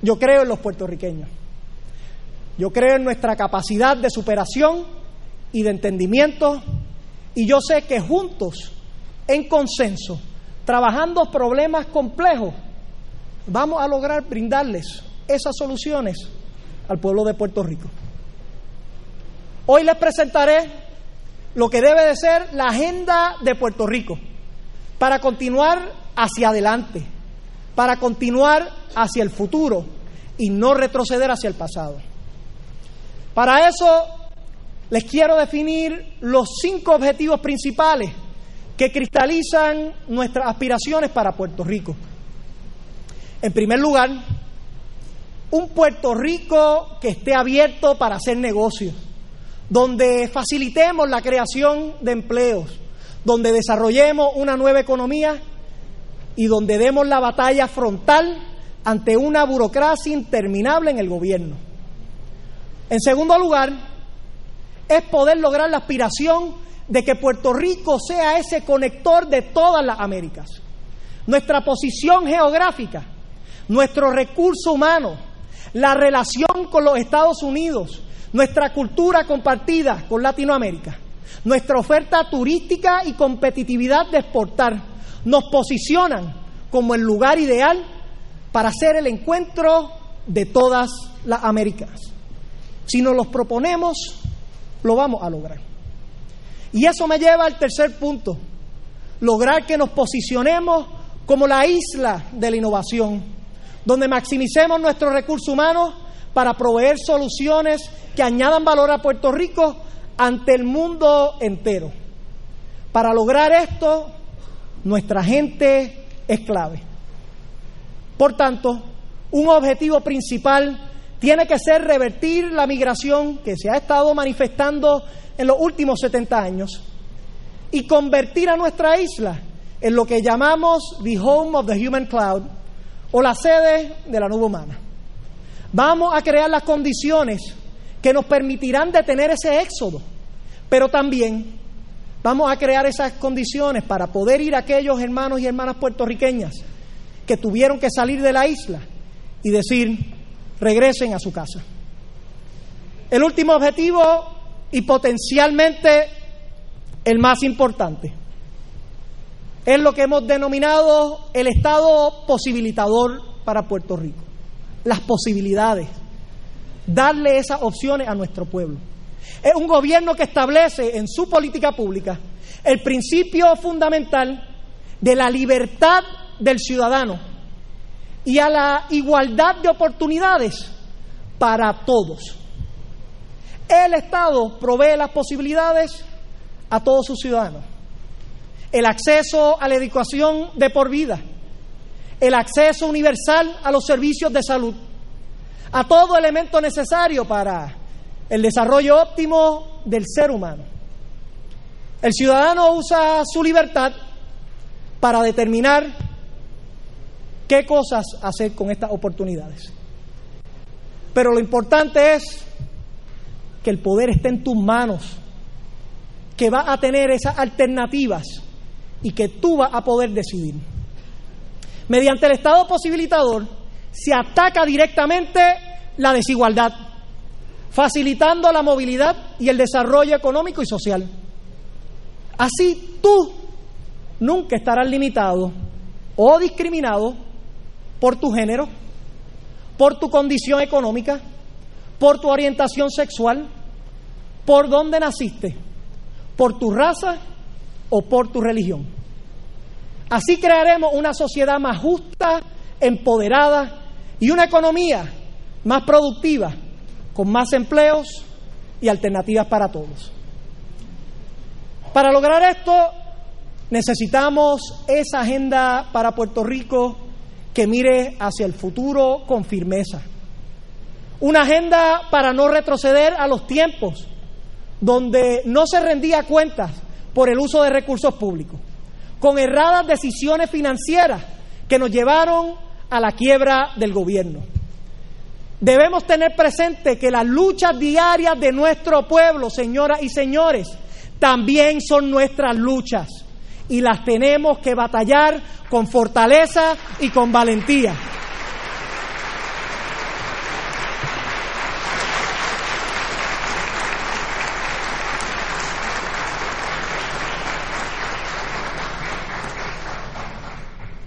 Yo creo en los puertorriqueños. Yo creo en nuestra capacidad de superación y de entendimiento y yo sé que juntos, en consenso, trabajando problemas complejos, vamos a lograr brindarles esas soluciones al pueblo de Puerto Rico. Hoy les presentaré lo que debe de ser la agenda de Puerto Rico para continuar hacia adelante, para continuar hacia el futuro y no retroceder hacia el pasado. Para eso les quiero definir los cinco objetivos principales que cristalizan nuestras aspiraciones para Puerto Rico. En primer lugar, un Puerto Rico que esté abierto para hacer negocios, donde facilitemos la creación de empleos, donde desarrollemos una nueva economía y donde demos la batalla frontal ante una burocracia interminable en el gobierno. En segundo lugar, es poder lograr la aspiración de que Puerto Rico sea ese conector de todas las Américas. Nuestra posición geográfica, nuestro recurso humano, la relación con los Estados Unidos, nuestra cultura compartida con Latinoamérica, nuestra oferta turística y competitividad de exportar nos posicionan como el lugar ideal para hacer el encuentro de todas las Américas. Si nos los proponemos, lo vamos a lograr. Y eso me lleva al tercer punto, lograr que nos posicionemos como la isla de la innovación, donde maximicemos nuestros recursos humanos para proveer soluciones que añadan valor a Puerto Rico ante el mundo entero. Para lograr esto, nuestra gente es clave. Por tanto, un objetivo principal tiene que ser revertir la migración que se ha estado manifestando en los últimos 70 años y convertir a nuestra isla en lo que llamamos the home of the human cloud o la sede de la nube humana. Vamos a crear las condiciones que nos permitirán detener ese éxodo, pero también vamos a crear esas condiciones para poder ir a aquellos hermanos y hermanas puertorriqueñas que tuvieron que salir de la isla y decir, regresen a su casa. El último objetivo y potencialmente el más importante es lo que hemos denominado el estado posibilitador para Puerto Rico. Las posibilidades. Darle esas opciones a nuestro pueblo. Es un gobierno que establece en su política pública el principio fundamental de la libertad del ciudadano y a la igualdad de oportunidades para todos. El Estado provee las posibilidades a todos sus ciudadanos. El acceso a la educación de por vida, el acceso universal a los servicios de salud, a todo elemento necesario para el desarrollo óptimo del ser humano. El ciudadano usa su libertad para determinar qué cosas hacer con estas oportunidades. Pero lo importante es que el poder esté en tus manos, que vas a tener esas alternativas y que tú vas a poder decidir. mediante el Estado posibilitador, se ataca directamente la desigualdad, facilitando la movilidad y el desarrollo económico y social. Así tú nunca estarás limitado o discriminado por tu género, por tu condición económica, por tu orientación sexual, por dónde naciste, por tu raza o por tu religión. Así crearemos una sociedad más justa, empoderada y una economía más productiva, con más empleos y alternativas para todos. Para lograr esto necesitamos esa agenda para Puerto Rico que mire hacia el futuro con firmeza. Una agenda para no retroceder a los tiempos donde no se rendía cuentas por el uso de recursos públicos, con erradas decisiones financieras que nos llevaron a la quiebra del gobierno. Debemos tener presente que las luchas diarias de nuestro pueblo, señoras y señores, también son nuestras luchas y las tenemos que batallar con fortaleza y con valentía.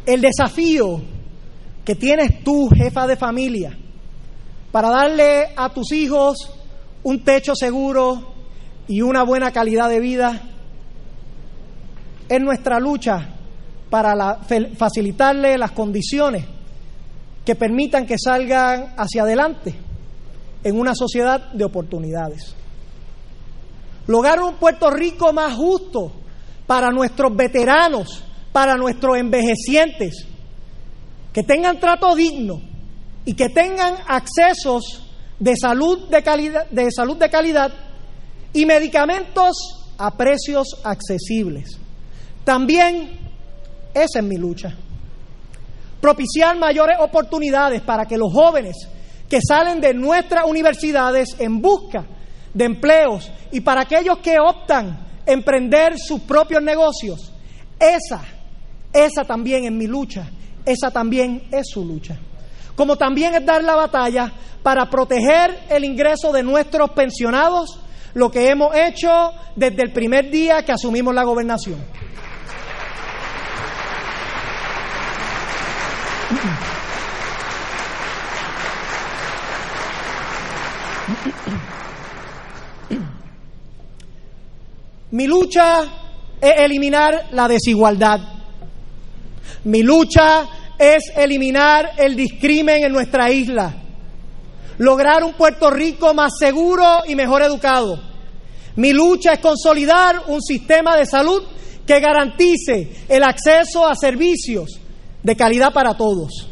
El desafío que tienes tú, jefa de familia, para darle a tus hijos un techo seguro y una buena calidad de vida, es nuestra lucha para facilitarle las condiciones que permitan que salgan hacia adelante en una sociedad de oportunidades. Lograr un Puerto Rico más justo para nuestros veteranos, para nuestros envejecientes, que tengan trato digno y que tengan accesos de salud de calidad, de salud de calidad y medicamentos a precios accesibles. También esa es mi lucha. Propiciar mayores oportunidades para que los jóvenes que salen de nuestras universidades en busca de empleos y para aquellos que optan emprender sus propios negocios, esa esa también es mi lucha, esa también es su lucha. Como también es dar la batalla para proteger el ingreso de nuestros pensionados, lo que hemos hecho desde el primer día que asumimos la gobernación. Mi lucha es eliminar la desigualdad. Mi lucha es eliminar el discrimen en nuestra isla, lograr un Puerto Rico más seguro y mejor educado. Mi lucha es consolidar un sistema de salud que garantice el acceso a servicios de calidad para todos.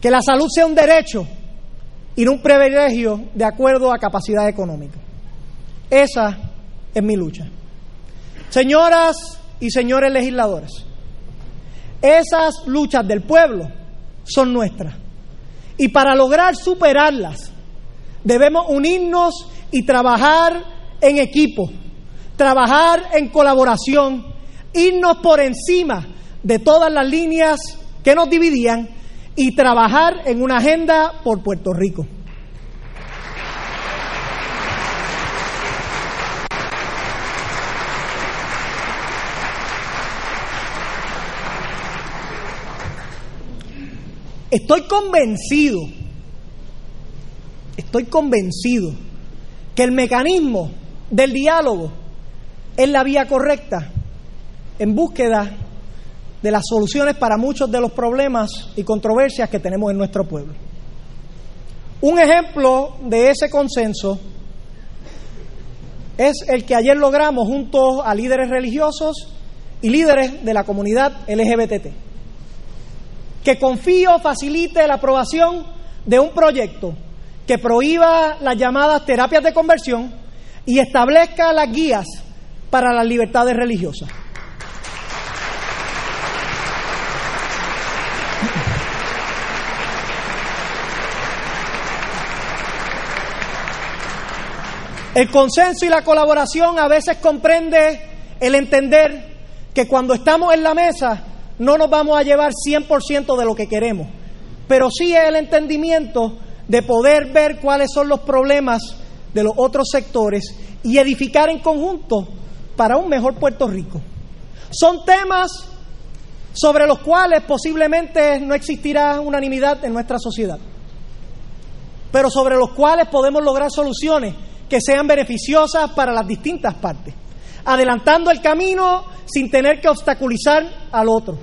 Que la salud sea un derecho y no un privilegio de acuerdo a capacidad económica. Esa es mi lucha. Señoras y señores legisladores, esas luchas del pueblo son nuestras. Y para lograr superarlas, debemos unirnos y trabajar en equipo, trabajar en colaboración, irnos por encima de todas las líneas que nos dividían y trabajar en una agenda por Puerto Rico. Estoy convencido, estoy convencido que el mecanismo del diálogo es la vía correcta en búsqueda de las soluciones para muchos de los problemas y controversias que tenemos en nuestro pueblo. Un ejemplo de ese consenso es el que ayer logramos junto a líderes religiosos y líderes de la comunidad LGBT que confío facilite la aprobación de un proyecto que prohíba las llamadas terapias de conversión y establezca las guías para las libertades religiosas. El consenso y la colaboración a veces comprende el entender que cuando estamos en la mesa no nos vamos a llevar 100% de lo que queremos, pero sí es el entendimiento de poder ver cuáles son los problemas de los otros sectores y edificar en conjunto para un mejor Puerto Rico. Son temas sobre los cuales posiblemente no existirá unanimidad en nuestra sociedad, pero sobre los cuales podemos lograr soluciones que sean beneficiosas para las distintas partes, adelantando el camino sin tener que obstaculizar al otro.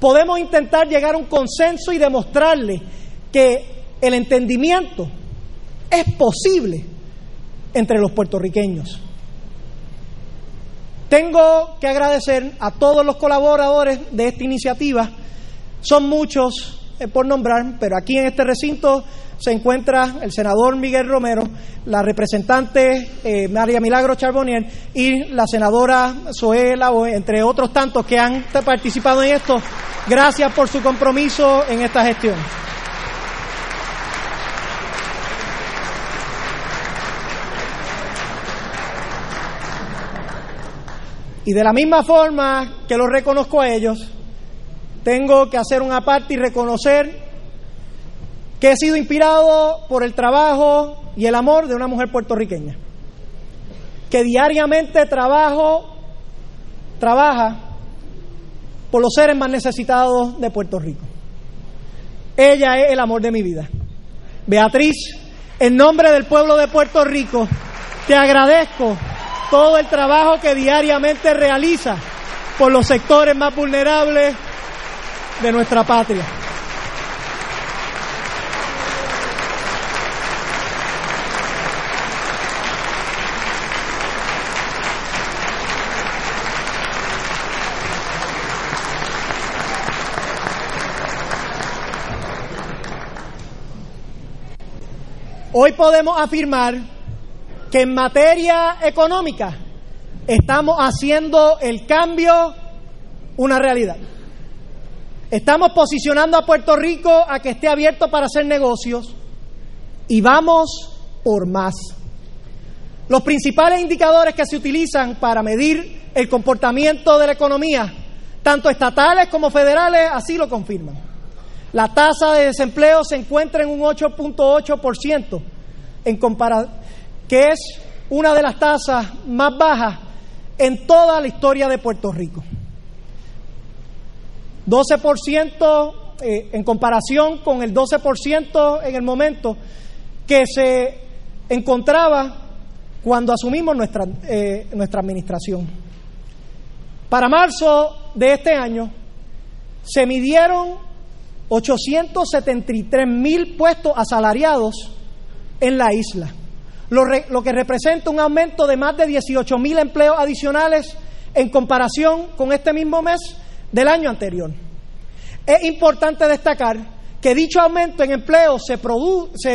Podemos intentar llegar a un consenso y demostrarle que el entendimiento es posible entre los puertorriqueños. Tengo que agradecer a todos los colaboradores de esta iniciativa. Son muchos eh, por nombrar, pero aquí en este recinto se encuentra el senador Miguel Romero, la representante eh, María Milagro Charbonnier y la senadora Zoe entre otros tantos que han participado en esto. Gracias por su compromiso en esta gestión. Y de la misma forma que los reconozco a ellos, tengo que hacer una parte y reconocer que he sido inspirado por el trabajo y el amor de una mujer puertorriqueña, que diariamente trabajo, trabaja por los seres más necesitados de Puerto Rico. Ella es el amor de mi vida. Beatriz, en nombre del pueblo de Puerto Rico, te agradezco todo el trabajo que diariamente realiza por los sectores más vulnerables de nuestra patria. Hoy podemos afirmar que en materia económica estamos haciendo el cambio una realidad. Estamos posicionando a Puerto Rico a que esté abierto para hacer negocios y vamos por más. Los principales indicadores que se utilizan para medir el comportamiento de la economía, tanto estatales como federales, así lo confirman. La tasa de desempleo se encuentra en un 8.8% en que es una de las tasas más bajas en toda la historia de Puerto Rico. 12% eh, en comparación con el 12% en el momento que se encontraba cuando asumimos nuestra, eh, nuestra administración. Para marzo de este año se midieron 873 mil puestos asalariados en la isla lo, que representa un aumento de más de 18 mil empleos adicionales en comparación con este mismo mes del año anterior. Es importante destacar que dicho aumento en empleo se,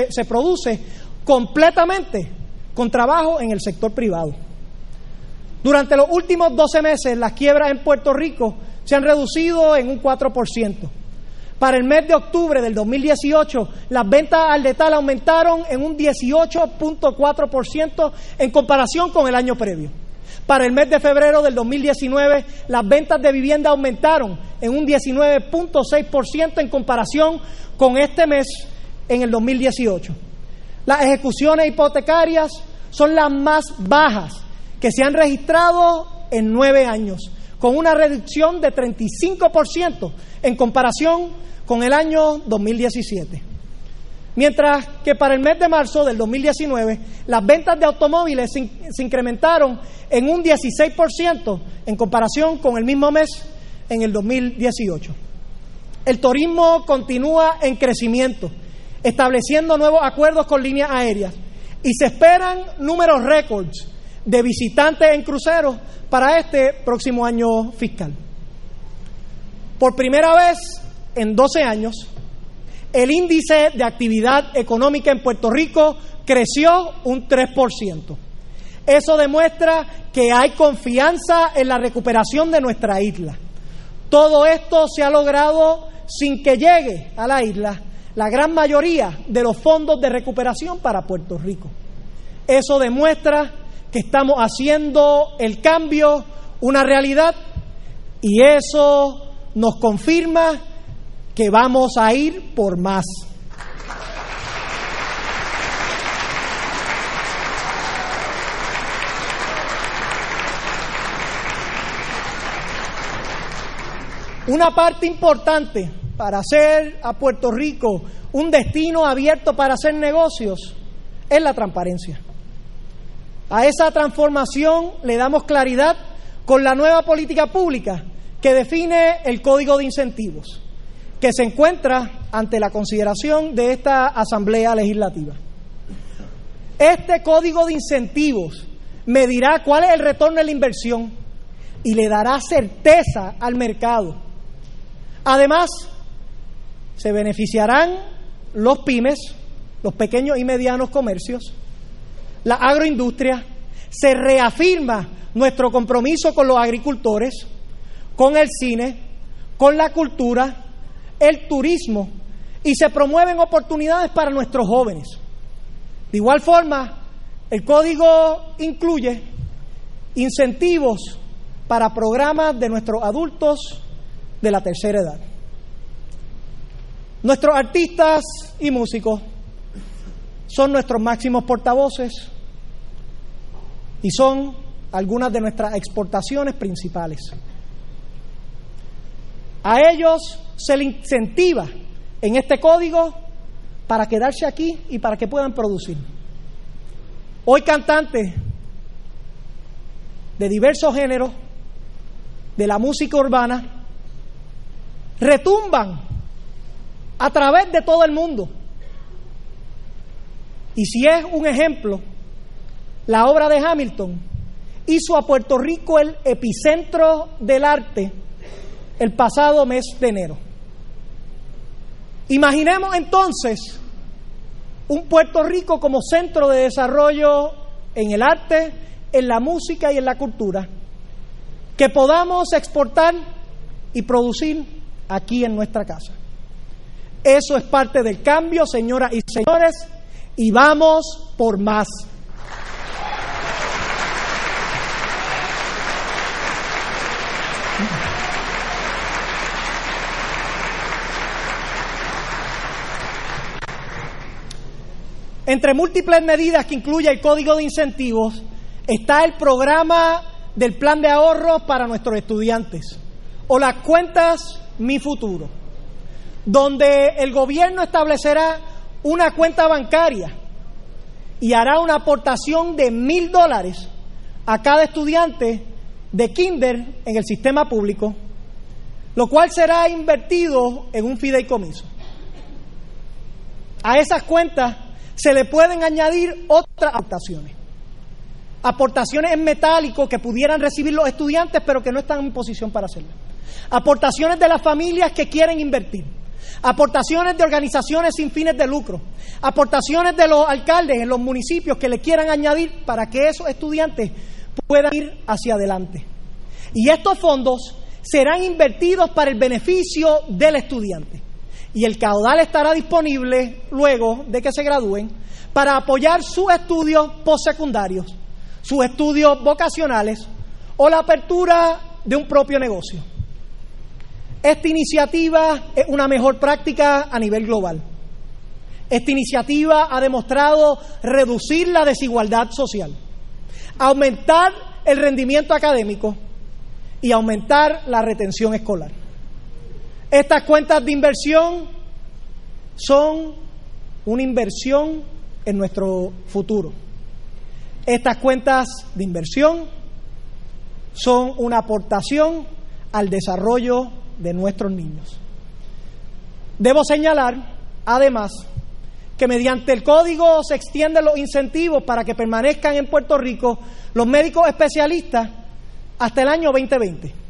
se produce completamente con trabajo en el sector privado. Durante los últimos 12 meses, las quiebras en Puerto Rico se han reducido en un 4%. Para el mes de octubre del 2018, las ventas al detal aumentaron en un 18.4% en comparación con el año previo. Para el mes de febrero del 2019, las ventas de vivienda aumentaron en un 19.6% en comparación con este mes en el 2018. Las ejecuciones hipotecarias son las más bajas que se han registrado en nueve años, con una reducción de 35% en comparación con el año 2017. Mientras que para el mes de marzo del 2019 las ventas de automóviles se, incrementaron en un 16% en comparación con el mismo mes en el 2018. El turismo continúa en crecimiento, estableciendo nuevos acuerdos con líneas aéreas y se esperan números récords de visitantes en cruceros para este próximo año fiscal. Por primera vez en 12 años, el índice de actividad económica en Puerto Rico creció un 3%. Eso demuestra que hay confianza en la recuperación de nuestra isla. Todo esto se ha logrado sin que llegue a la isla la gran mayoría de los fondos de recuperación para Puerto Rico. Eso demuestra que estamos haciendo el cambio una realidad y eso nos confirma que vamos a ir por más. Una parte importante para hacer a Puerto Rico un destino abierto para hacer negocios es la transparencia. A esa transformación le damos claridad con la nueva política pública que define el Código de Incentivos, que se encuentra ante la consideración de esta Asamblea Legislativa. Este Código de Incentivos medirá cuál es el retorno de la inversión y le dará certeza al mercado. Además, se beneficiarán los pymes, los pequeños y medianos comercios, la agroindustria, se reafirma nuestro compromiso con los agricultores, con el cine, con la cultura, el turismo y se promueven oportunidades para nuestros jóvenes. De igual forma, el código incluye incentivos para programas de nuestros adultos de la tercera edad. Nuestros artistas y músicos son nuestros máximos portavoces y son algunas de nuestras exportaciones principales. A ellos se les incentiva en este código para quedarse aquí y para que puedan producir. Hoy cantantes de diversos géneros de la música urbana retumban a través de todo el mundo. Y si es un ejemplo, la obra de Hamilton hizo a Puerto Rico el epicentro del arte el pasado mes de enero. Imaginemos entonces un Puerto Rico como centro de desarrollo en el arte, en la música y en la cultura, que podamos exportar y producir aquí en nuestra casa. Eso es parte del cambio, señoras y señores, y vamos por más. Entre múltiples medidas que incluye el Código de Incentivos está el programa del Plan de Ahorro para nuestros estudiantes o las cuentas Mi Futuro, donde el gobierno establecerá una cuenta bancaria y hará una aportación de mil dólares a cada estudiante de kinder en el sistema público, lo cual será invertido en un fideicomiso. A esas cuentas se le pueden añadir otras aportaciones. Aportaciones en metálico que pudieran recibir los estudiantes, pero que no están en posición para hacerlo. Aportaciones de las familias que quieren invertir. Aportaciones de organizaciones sin fines de lucro. Aportaciones de los alcaldes en los municipios que le quieran añadir para que esos estudiantes puedan ir hacia adelante. Y estos fondos serán invertidos para el beneficio del estudiante y el caudal estará disponible luego de que se gradúen para apoyar sus estudios postsecundarios, sus estudios vocacionales o la apertura de un propio negocio. Esta iniciativa es una mejor práctica a nivel global. Esta iniciativa ha demostrado reducir la desigualdad social, aumentar el rendimiento académico y aumentar la retención escolar. Estas cuentas de inversión son una inversión en nuestro futuro. Estas cuentas de inversión son una aportación al desarrollo de nuestros niños. Debo señalar, además, que mediante el código se extienden los incentivos para que permanezcan en Puerto Rico los médicos especialistas hasta el año 2020.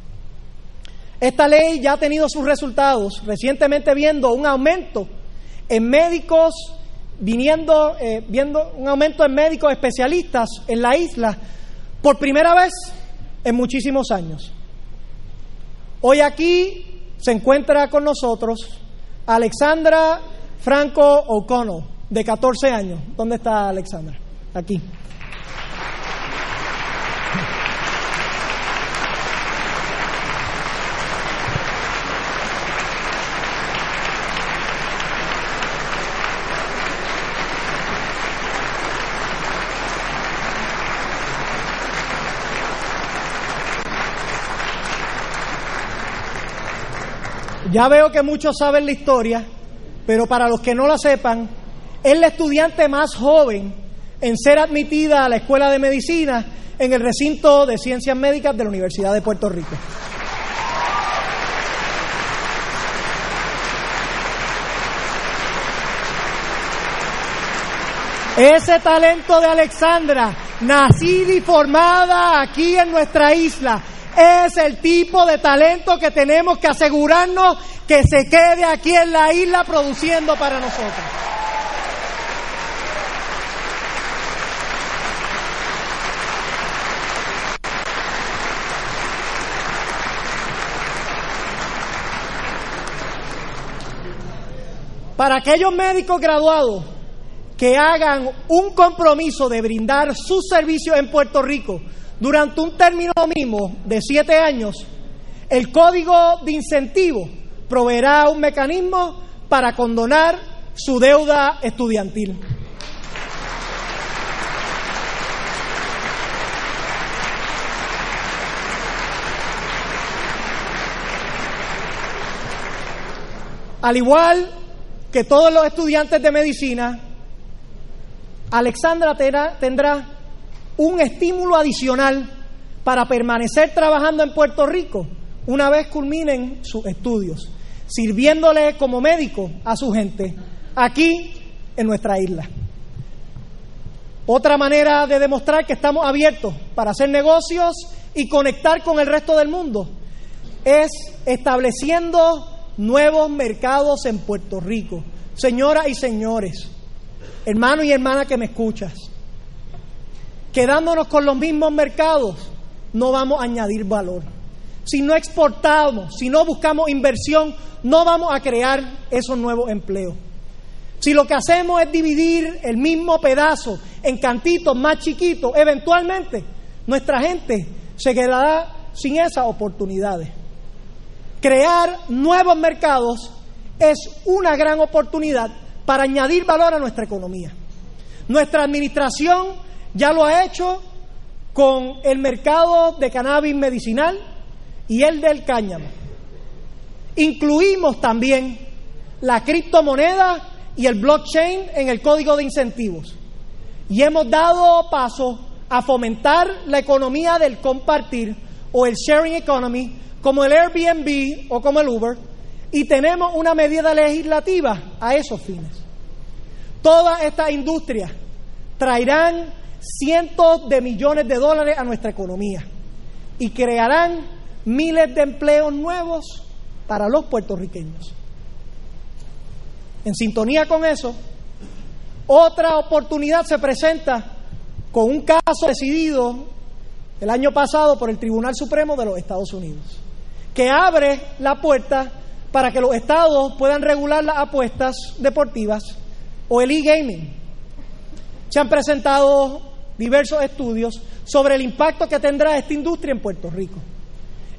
Esta ley ya ha tenido sus resultados, recientemente viendo un aumento en médicos, viniendo, eh, viendo un aumento en médicos especialistas en la isla por primera vez en muchísimos años. Hoy aquí se encuentra con nosotros Alexandra Franco O'Connell, de 14 años. ¿Dónde está Alexandra? Aquí. Ya veo que muchos saben la historia, pero para los que no la sepan, es la estudiante más joven en ser admitida a la Escuela de Medicina en el recinto de Ciencias Médicas de la Universidad de Puerto Rico. Ese talento de Alexandra, nacida y formada aquí en nuestra isla, es el tipo de talento que tenemos que asegurarnos que se quede aquí en la isla produciendo para nosotros. Para aquellos médicos graduados que hagan un compromiso de brindar sus servicios en Puerto Rico durante un término mínimo de siete años, el código de incentivo proveerá un mecanismo para condonar su deuda estudiantil. Al igual que todos los estudiantes de medicina, Alexandra tendrá un estímulo adicional para permanecer trabajando en Puerto Rico una vez culminen sus estudios, sirviéndole como médico a su gente aquí en nuestra isla. Otra manera de demostrar que estamos abiertos para hacer negocios y conectar con el resto del mundo es estableciendo nuevos mercados en Puerto Rico. Señoras y señores, hermano y hermana que me escuchas, quedándonos con los mismos mercados, no vamos a añadir valor. Si no exportamos, si no buscamos inversión, no vamos a crear esos nuevos empleos. Si lo que hacemos es dividir el mismo pedazo en cantitos más chiquitos, eventualmente nuestra gente se quedará sin esas oportunidades. Crear nuevos mercados es una gran oportunidad para añadir valor a nuestra economía. Nuestra administración ya lo ha hecho con el mercado de cannabis medicinal y el del cáñamo. Incluimos también la criptomoneda y el blockchain en el código de incentivos. Y hemos dado paso a fomentar la economía del compartir o el sharing economy como el Airbnb o como el Uber y tenemos una medida legislativa a esos fines. Todas estas industrias traerán cientos de millones de dólares a nuestra economía y crearán miles de empleos nuevos para los puertorriqueños. En sintonía con eso, otra oportunidad se presenta con un caso decidido el año pasado por el Tribunal Supremo de los Estados Unidos, que abre la puerta para que los estados puedan regular las apuestas deportivas o el e-gaming. Se han presentado diversos estudios sobre el impacto que tendrá esta industria en Puerto Rico,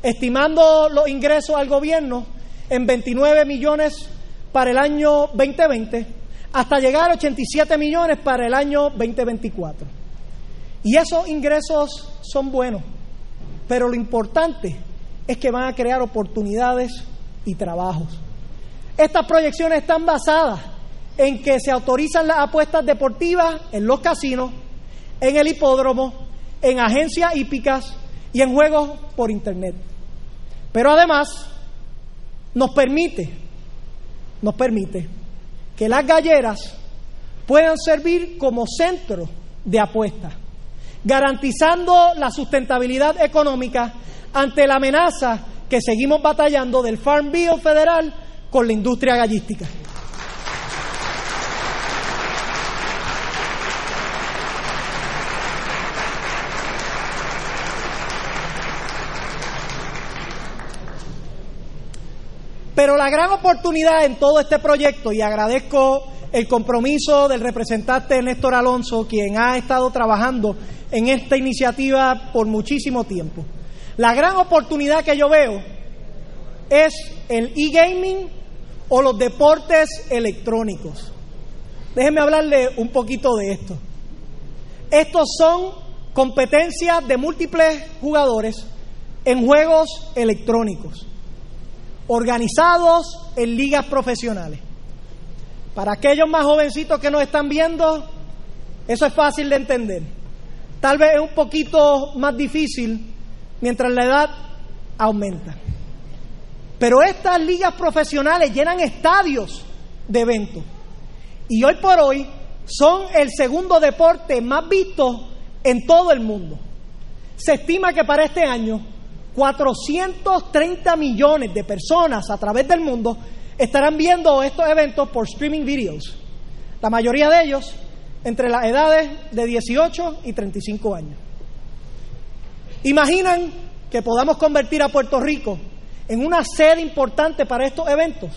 estimando los ingresos al gobierno en 29 millones para el año 2020 hasta llegar a 87 millones para el año 2024. Y esos ingresos son buenos, pero lo importante es que van a crear oportunidades y trabajos. Estas proyecciones están basadas en que se autorizan las apuestas deportivas en los casinos, en el hipódromo, en agencias hípicas y en juegos por Internet. Pero además nos permite, nos permite que las galleras puedan servir como centro de apuestas, garantizando la sustentabilidad económica ante la amenaza que seguimos batallando del Farm Bill federal con la industria gallística. Pero la gran oportunidad en todo este proyecto, y agradezco el compromiso del representante Néstor Alonso, quien ha estado trabajando en esta iniciativa por muchísimo tiempo. La gran oportunidad que yo veo es el e-gaming o los deportes electrónicos. Déjenme hablarle un poquito de esto. Estos son competencias de múltiples jugadores en juegos electrónicos. Organizados en ligas profesionales. Para aquellos más jovencitos que nos están viendo, eso es fácil de entender. Tal vez es un poquito más difícil mientras la edad aumenta. Pero estas ligas profesionales llenan estadios de eventos. Y hoy por hoy son el segundo deporte más visto en todo el mundo. Se estima que para este año 430 millones de personas a través del mundo estarán viendo estos eventos por streaming videos. La mayoría de ellos entre las edades de 18 y 35 años. Imaginan que podamos convertir a Puerto Rico en una sede importante para estos eventos,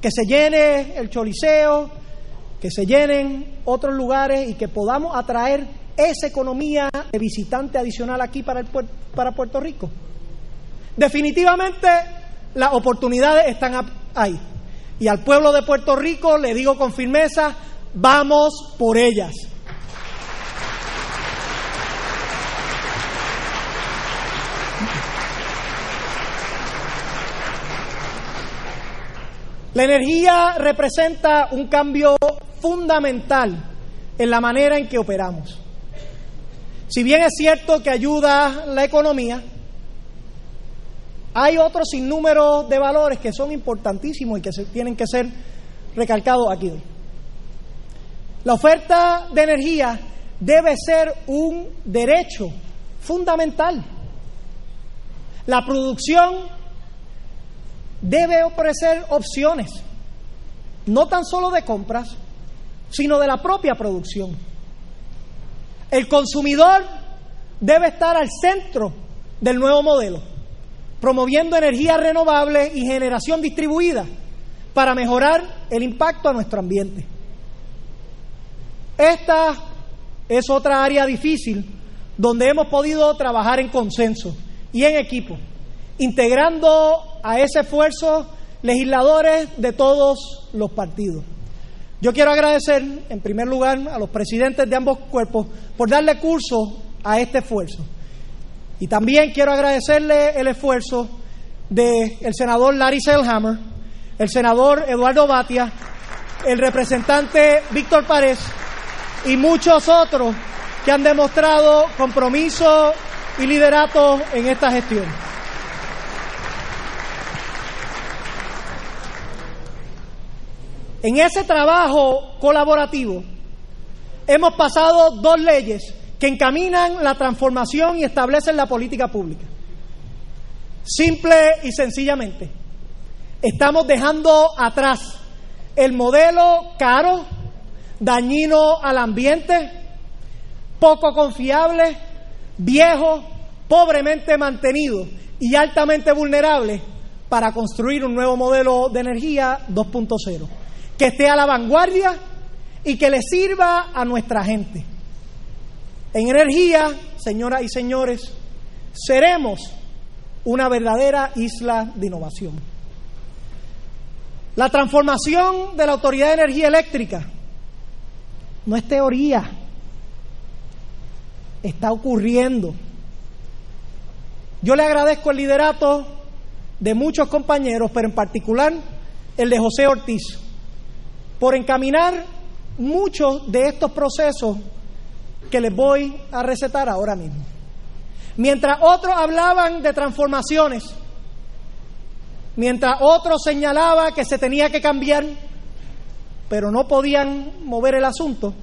que se llene el Choliseo, que se llenen otros lugares y que podamos atraer esa economía de visitante adicional aquí para, el, para Puerto Rico. Definitivamente las oportunidades están ahí. Y al pueblo de Puerto Rico le digo con firmeza, vamos por ellas. La energía representa un cambio fundamental en la manera en que operamos. Si bien es cierto que ayuda la economía, hay otros sinnúmero de valores que son importantísimos y que se, tienen que ser recalcados aquí La oferta de energía debe ser un derecho fundamental. La producción debe ofrecer opciones, no tan solo de compras, sino de la propia producción. El consumidor debe estar al centro del nuevo modelo, promoviendo energía renovable y generación distribuida para mejorar el impacto a nuestro ambiente. Esta es otra área difícil donde hemos podido trabajar en consenso y en equipo, integrando a ese esfuerzo legisladores de todos los partidos. Yo quiero agradecer, en primer lugar, a los presidentes de ambos cuerpos por darle curso a este esfuerzo. Y también quiero agradecerle el esfuerzo del senador Larry Selhammer, el senador Eduardo Batia, el representante Víctor Párez y muchos otros que han demostrado compromiso y liderato en esta gestión. En ese trabajo colaborativo hemos pasado dos leyes que encaminan la transformación y establecen la política pública. Simple y sencillamente, estamos dejando atrás el modelo caro, dañino al ambiente, poco confiable, viejo, pobremente mantenido y altamente vulnerable para construir un nuevo modelo de energía 2.0 que esté a la vanguardia y que le sirva a nuestra gente. En energía, señoras y señores, seremos una verdadera isla de innovación. La transformación de la Autoridad de Energía Eléctrica no es teoría, está ocurriendo. Yo le agradezco el liderato de muchos compañeros, pero en particular el de José Ortiz, por encaminar muchos de estos procesos que les voy a recetar ahora mismo. Mientras otros hablaban de transformaciones, mientras otros señalaban que se tenía que cambiar, pero no podían mover el asunto,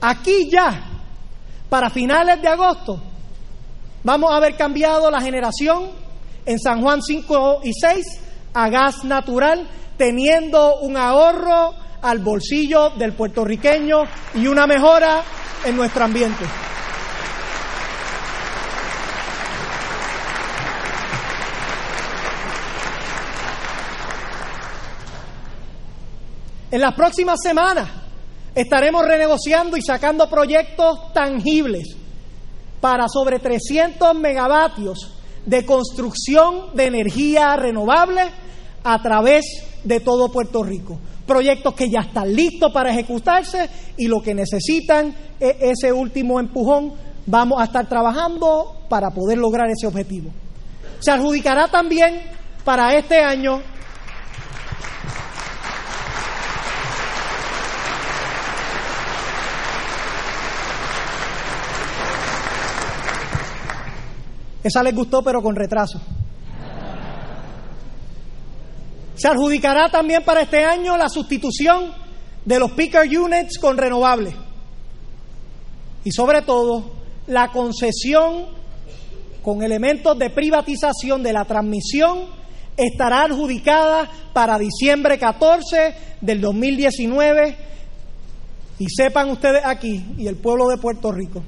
aquí ya, para finales de agosto, vamos a haber cambiado la generación en San Juan 5 y 6 a gas natural teniendo un ahorro al bolsillo del puertorriqueño y una mejora en nuestro ambiente. En las próximas semanas estaremos renegociando y sacando proyectos tangibles para sobre 300 megavatios de construcción de energía renovable a través de todo Puerto Rico. Proyectos que ya están listos para ejecutarse y lo que necesitan es ese último empujón. Vamos a estar trabajando para poder lograr ese objetivo. se adjudicará también para este año Esa les gustó, pero con retraso. Se adjudicará también para este año la sustitución de los picker units con renovables. Y sobre todo, la concesión con elementos de privatización de la transmisión estará adjudicada para diciembre 14 del 2019. Y sepan ustedes aquí y el pueblo de Puerto Rico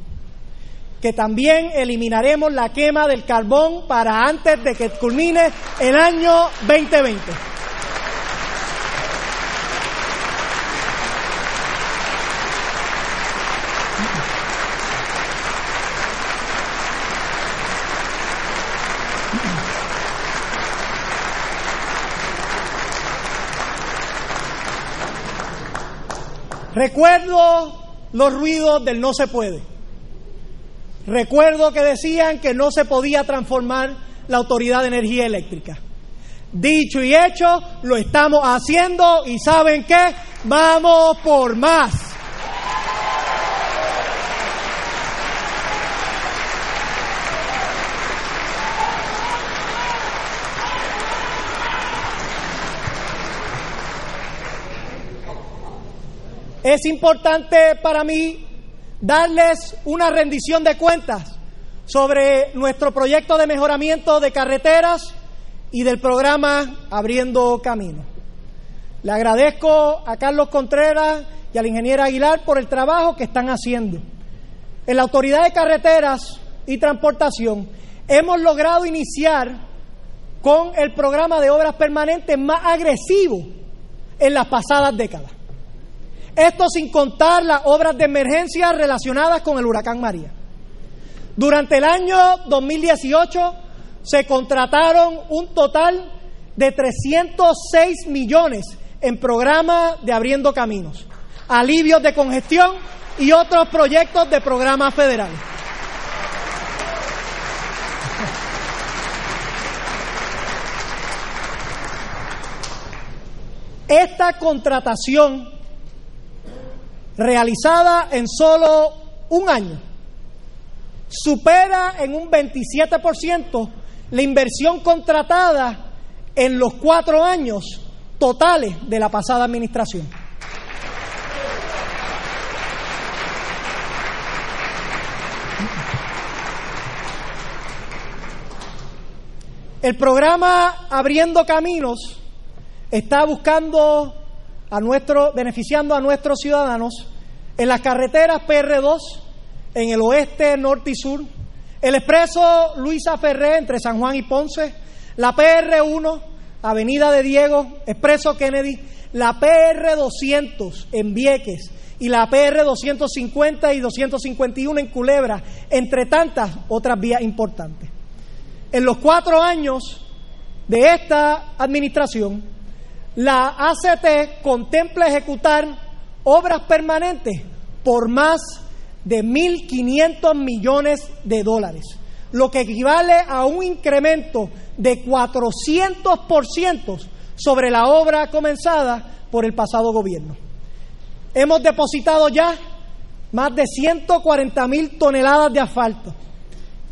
que también eliminaremos la quema del carbón para antes de que culmine el año 2020. Recuerdo los ruidos del no se puede. Recuerdo que decían que no se podía transformar la Autoridad de Energía Eléctrica. Dicho y hecho, lo estamos haciendo y ¿saben qué? Vamos por más. Es importante para mí darles una rendición de cuentas sobre nuestro proyecto de mejoramiento de carreteras y del programa Abriendo Camino. Le agradezco a Carlos Contreras y a la ingeniera Aguilar por el trabajo que están haciendo. En la Autoridad de Carreteras y Transportación hemos logrado iniciar con el programa de obras permanentes más agresivo en las pasadas décadas. Esto sin contar las obras de emergencia relacionadas con el huracán María. Durante el año 2018 se contrataron un total de 306 millones en programas de abriendo caminos, alivios de congestión y otros proyectos de programas federales. Esta contratación realizada en solo un año, supera en un 27% la inversión contratada en los cuatro años totales de la pasada administración. El programa Abriendo Caminos está buscando a nuestro, beneficiando a nuestros ciudadanos en las carreteras PR2, en el oeste, norte y sur, el expreso Luisa Ferré entre San Juan y Ponce, la PR1, Avenida de Diego, expreso Kennedy, la PR200 en Vieques. Y la PR250 y 251 en Culebra, entre tantas otras vías importantes. En los cuatro años de esta administración, la ACT contempla ejecutar obras permanentes por más de 1.500 millones de dólares, lo que equivale a un incremento de 400% sobre la obra comenzada por el pasado gobierno. Hemos depositado ya más de 140 mil toneladas de asfalto.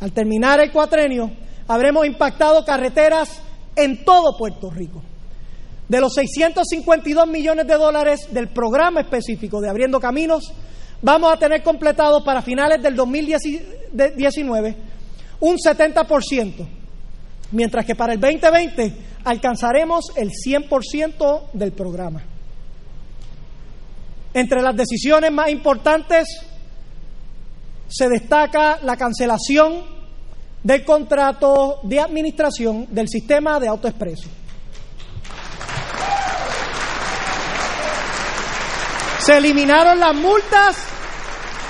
Al terminar el cuatrenio, habremos impactado carreteras en todo Puerto Rico. De los 652 millones de dólares del programa específico de Abriendo Caminos, vamos a tener completado para finales del 2019 un 70%, mientras que para el 2020 alcanzaremos el 100% del programa. Entre las decisiones más importantes se destaca la cancelación del contrato de administración del sistema de autoexpreso. Se eliminaron las multas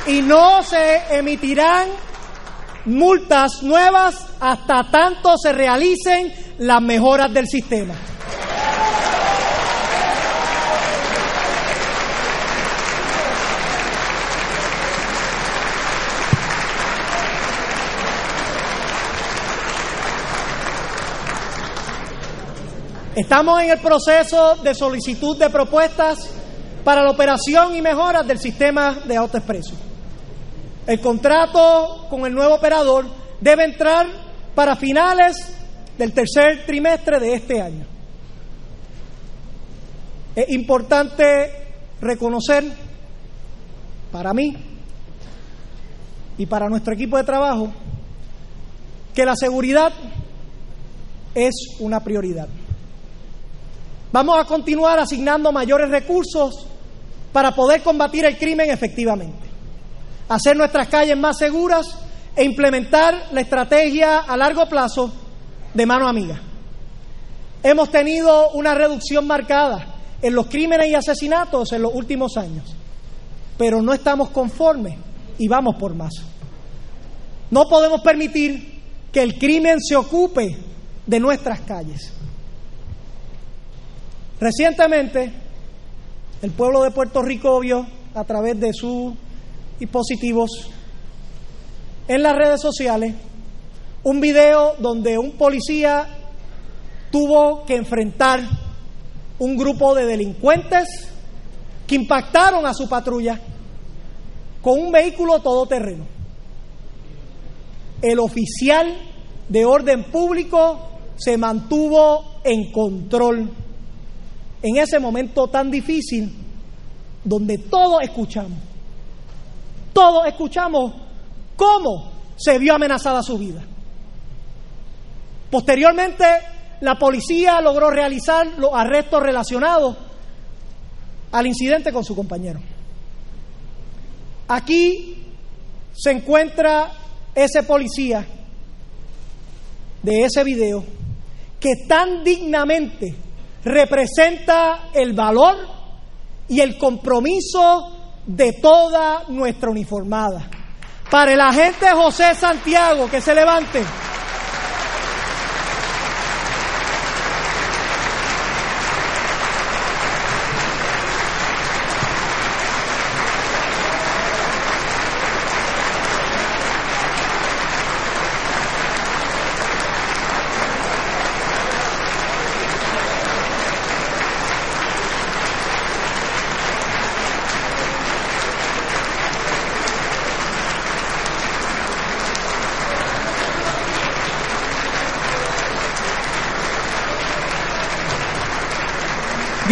y no se emitirán multas nuevas hasta tanto se realicen las mejoras del sistema. Estamos en el proceso de solicitud de propuestas para la operación y mejoras del sistema de autoexpreso. El contrato con el nuevo operador debe entrar para finales del tercer trimestre de este año. Es importante reconocer para mí y para nuestro equipo de trabajo que la seguridad es una prioridad. Vamos a continuar asignando mayores recursos para poder combatir el crimen efectivamente, hacer nuestras calles más seguras e implementar la estrategia a largo plazo de mano amiga. Hemos tenido una reducción marcada en los crímenes y asesinatos en los últimos años, pero no estamos conformes y vamos por más. No podemos permitir que el crimen se ocupe de nuestras calles. Recientemente, el pueblo de Puerto Rico vio a través de sus dispositivos en las redes sociales un video donde un policía tuvo que enfrentar un grupo de delincuentes que impactaron a su patrulla con un vehículo todoterreno. El oficial de orden público se mantuvo en control en ese momento tan difícil donde todos escuchamos, todos escuchamos cómo se vio amenazada su vida. Posteriormente, la policía logró realizar los arrestos relacionados al incidente con su compañero. Aquí se encuentra ese policía de ese video que tan dignamente representa el valor y el compromiso de toda nuestra uniformada. Para el agente José Santiago, que se levante.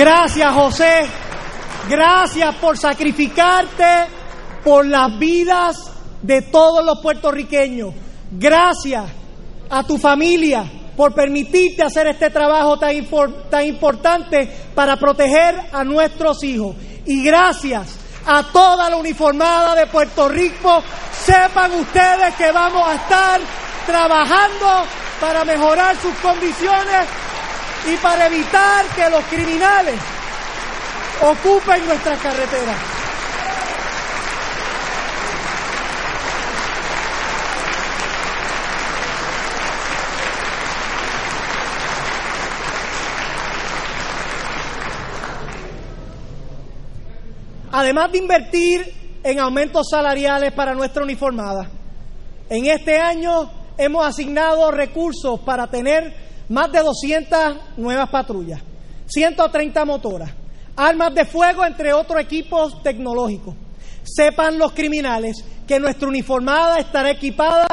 Gracias, José. Gracias por sacrificarte por las vidas de todos los puertorriqueños. Gracias a tu familia por permitirte hacer este trabajo tan, tan importante para proteger a nuestros hijos. Y gracias a toda la uniformada de Puerto Rico. Sepan ustedes que vamos a estar trabajando para mejorar sus condiciones y para evitar que los criminales ocupen nuestras carreteras. Además de invertir en aumentos salariales para nuestra uniformada, en este año hemos asignado recursos para tener más de 200 nuevas patrullas, 130 motoras, armas de fuego, entre otros equipos tecnológicos. Sepan los criminales que nuestra uniformada estará equipada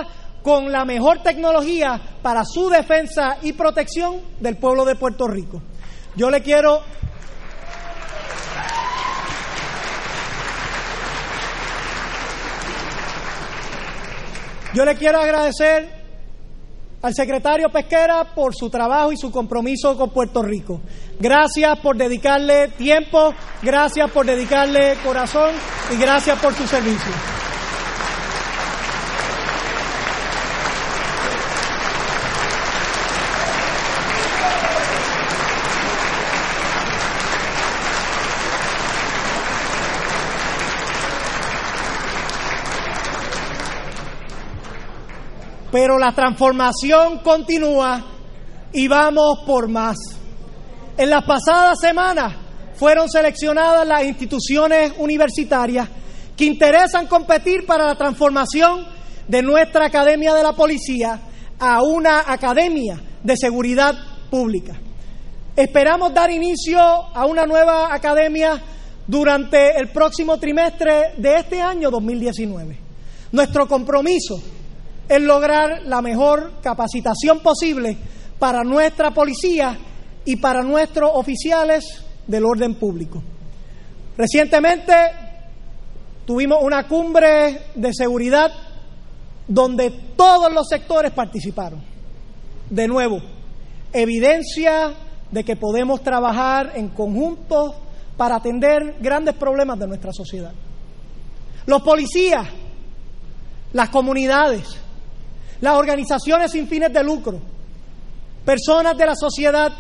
con la mejor tecnología para su defensa y protección del pueblo de Puerto Rico. Yo le quiero Yo le quiero agradecer al secretario Pesquera por su trabajo y su compromiso con Puerto Rico. Gracias por dedicarle tiempo, gracias por dedicarle corazón y gracias por su servicio. Pero la transformación continúa y vamos por más. En las pasadas semanas fueron seleccionadas las instituciones universitarias que interesan competir para la transformación de nuestra Academia de la Policía a una Academia de Seguridad Pública. Esperamos dar inicio a una nueva academia durante el próximo trimestre de este año 2019. Nuestro compromiso es lograr la mejor capacitación posible para nuestra policía y para nuestros oficiales del orden público. Recientemente tuvimos una cumbre de seguridad donde todos los sectores participaron. De nuevo, evidencia de que podemos trabajar en conjunto para atender grandes problemas de nuestra sociedad. Los policías, las comunidades, las organizaciones sin fines de lucro, personas de la sociedad,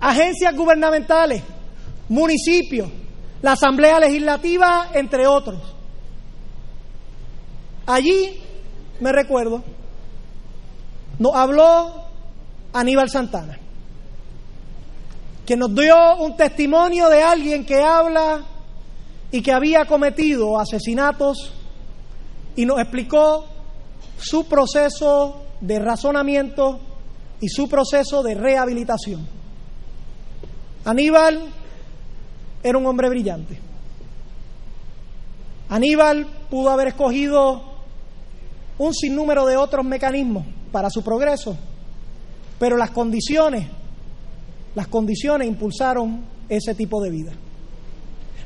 agencias gubernamentales, municipios, la Asamblea Legislativa, entre otros. Allí, me recuerdo, nos habló Aníbal Santana, que nos dio un testimonio de alguien que habla y que había cometido asesinatos y nos explicó su proceso de razonamiento y su proceso de rehabilitación. Aníbal era un hombre brillante. Aníbal pudo haber escogido un sinnúmero de otros mecanismos para su progreso, pero las condiciones, las condiciones impulsaron ese tipo de vida.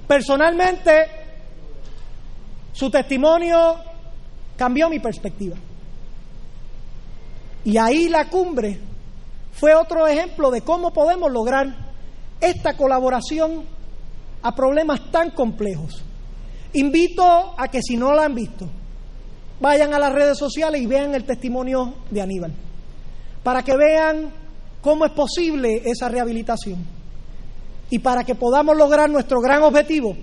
Personalmente, su testimonio cambió mi perspectiva. Y ahí la cumbre fue otro ejemplo de cómo podemos lograr esta colaboración a problemas tan complejos. Invito a que si no la han visto, vayan a las redes sociales y vean el testimonio de Aníbal, para que vean cómo es posible esa rehabilitación y para que podamos lograr nuestro gran objetivo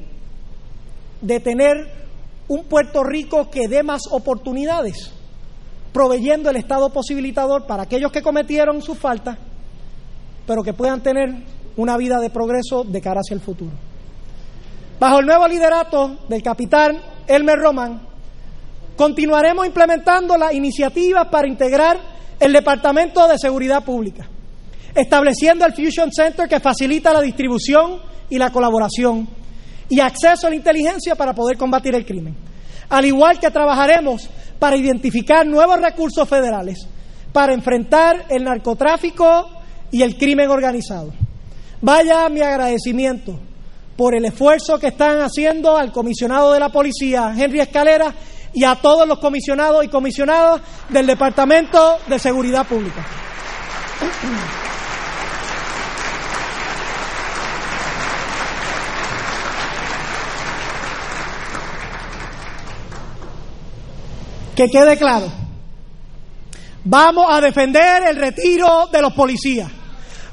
de tener un Puerto Rico que dé más oportunidades, proveyendo el Estado posibilitador para aquellos que cometieron sus faltas, pero que puedan tener una vida de progreso de cara hacia el futuro. Bajo el nuevo liderato del capitán Elmer Roman, continuaremos implementando las iniciativas para integrar el Departamento de Seguridad Pública, estableciendo el Fusion Center que facilita la distribución y la colaboración y acceso a la inteligencia para poder combatir el crimen. Al igual que trabajaremos para identificar nuevos recursos federales para enfrentar el narcotráfico y el crimen organizado. Vaya mi agradecimiento por el esfuerzo que están haciendo al comisionado de la policía, Henry Escalera, y a todos los comisionados y comisionadas del Departamento de Seguridad Pública. Que quede claro, vamos a defender el retiro de los policías,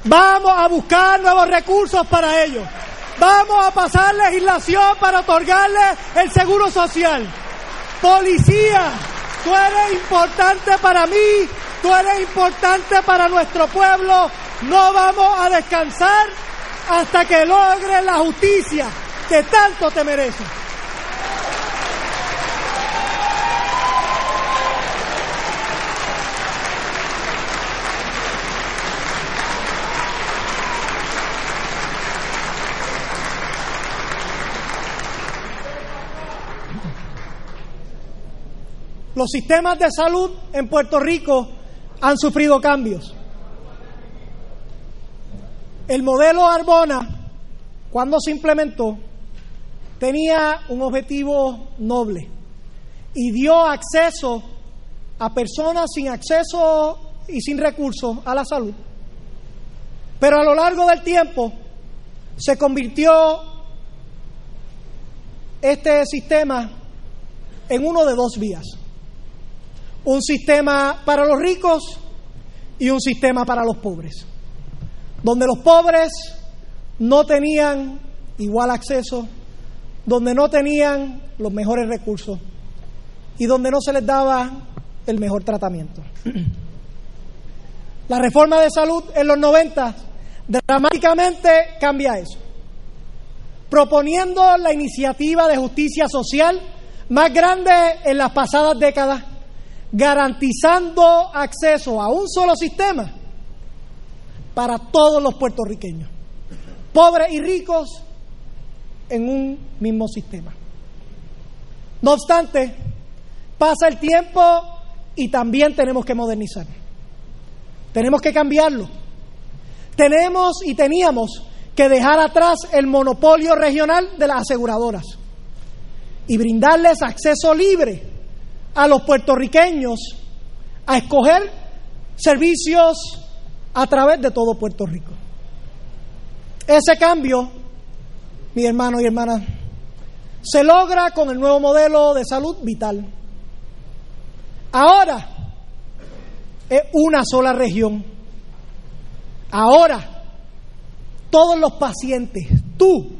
vamos a buscar nuevos recursos para ellos. Vamos a pasar legislación para otorgarle el seguro social. Policía, tú eres importante para mí, tú eres importante para nuestro pueblo. No vamos a descansar hasta que logres la justicia que tanto te mereces. Los sistemas de salud en Puerto Rico han sufrido cambios. El modelo Arbona, cuando se implementó, tenía un objetivo noble y dio acceso a personas sin acceso y sin recursos a la salud. Pero a lo largo del tiempo se convirtió este sistema en uno de dos vías un sistema para los ricos y un sistema para los pobres, donde los pobres no tenían igual acceso, donde no tenían los mejores recursos y donde no se les daba el mejor tratamiento. La reforma de salud en los 90 dramáticamente cambia eso, proponiendo la iniciativa de justicia social más grande en las pasadas décadas garantizando acceso a un solo sistema para todos los puertorriqueños, pobres y ricos, en un mismo sistema. No obstante, pasa el tiempo y también tenemos que modernizar. Tenemos que cambiarlo. Tenemos y teníamos que dejar atrás el monopolio regional de las aseguradoras y brindarles acceso libre a los puertorriqueños a escoger servicios a través de todo Puerto Rico. Ese cambio, mi hermano y hermanas, se logra con el nuevo modelo de salud vital. Ahora es una sola región. Ahora todos los pacientes, tú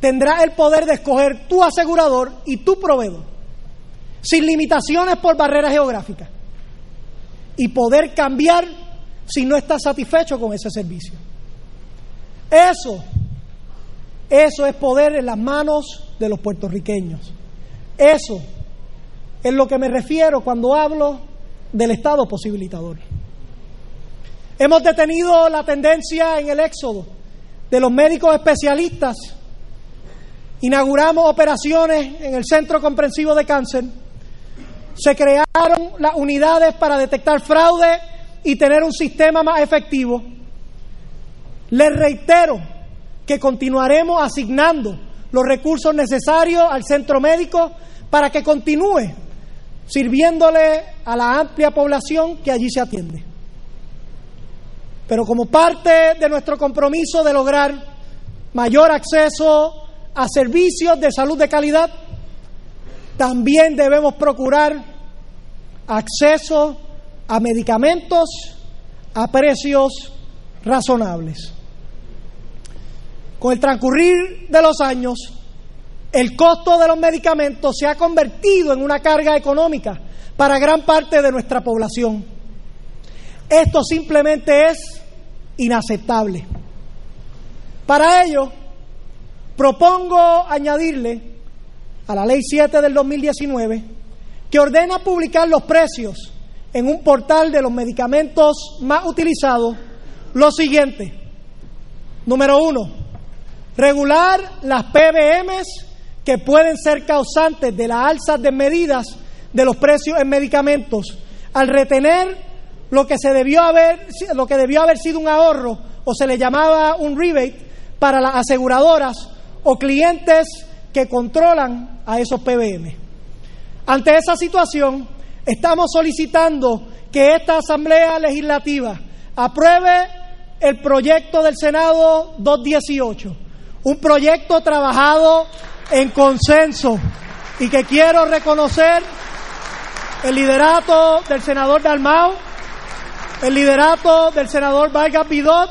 tendrás el poder de escoger tu asegurador y tu proveedor, sin limitaciones por barreras geográficas, y poder cambiar si no estás satisfecho con ese servicio. Eso, eso es poder en las manos de los puertorriqueños. Eso es lo que me refiero cuando hablo del Estado posibilitador. Hemos detenido la tendencia en el éxodo de los médicos especialistas. Inauguramos operaciones en el Centro Comprensivo de Cáncer. Se crearon las unidades para detectar fraude y tener un sistema más efectivo. Les reitero que continuaremos asignando los recursos necesarios al centro médico para que continúe sirviéndole a la amplia población que allí se atiende. Pero como parte de nuestro compromiso de lograr mayor acceso a servicios de salud de calidad, también debemos procurar acceso a medicamentos a precios razonables. Con el transcurrir de los años, el costo de los medicamentos se ha convertido en una carga económica para gran parte de nuestra población. Esto simplemente es inaceptable. Para ello, propongo añadirle a la Ley 7 del 2019 que ordena publicar los precios en un portal de los medicamentos más utilizados lo siguiente. Número uno, regular las PBMs que pueden ser causantes de las alzas de medidas de los precios en medicamentos al retener lo que se debió haber lo que debió haber sido un ahorro o se le llamaba un rebate para las aseguradoras o clientes que controlan a esos PBM. Ante esa situación, estamos solicitando que esta Asamblea Legislativa apruebe el proyecto del Senado 218, un proyecto trabajado en consenso y que quiero reconocer el liderato del senador Dalmau, el liderato del senador Vargas Pidot,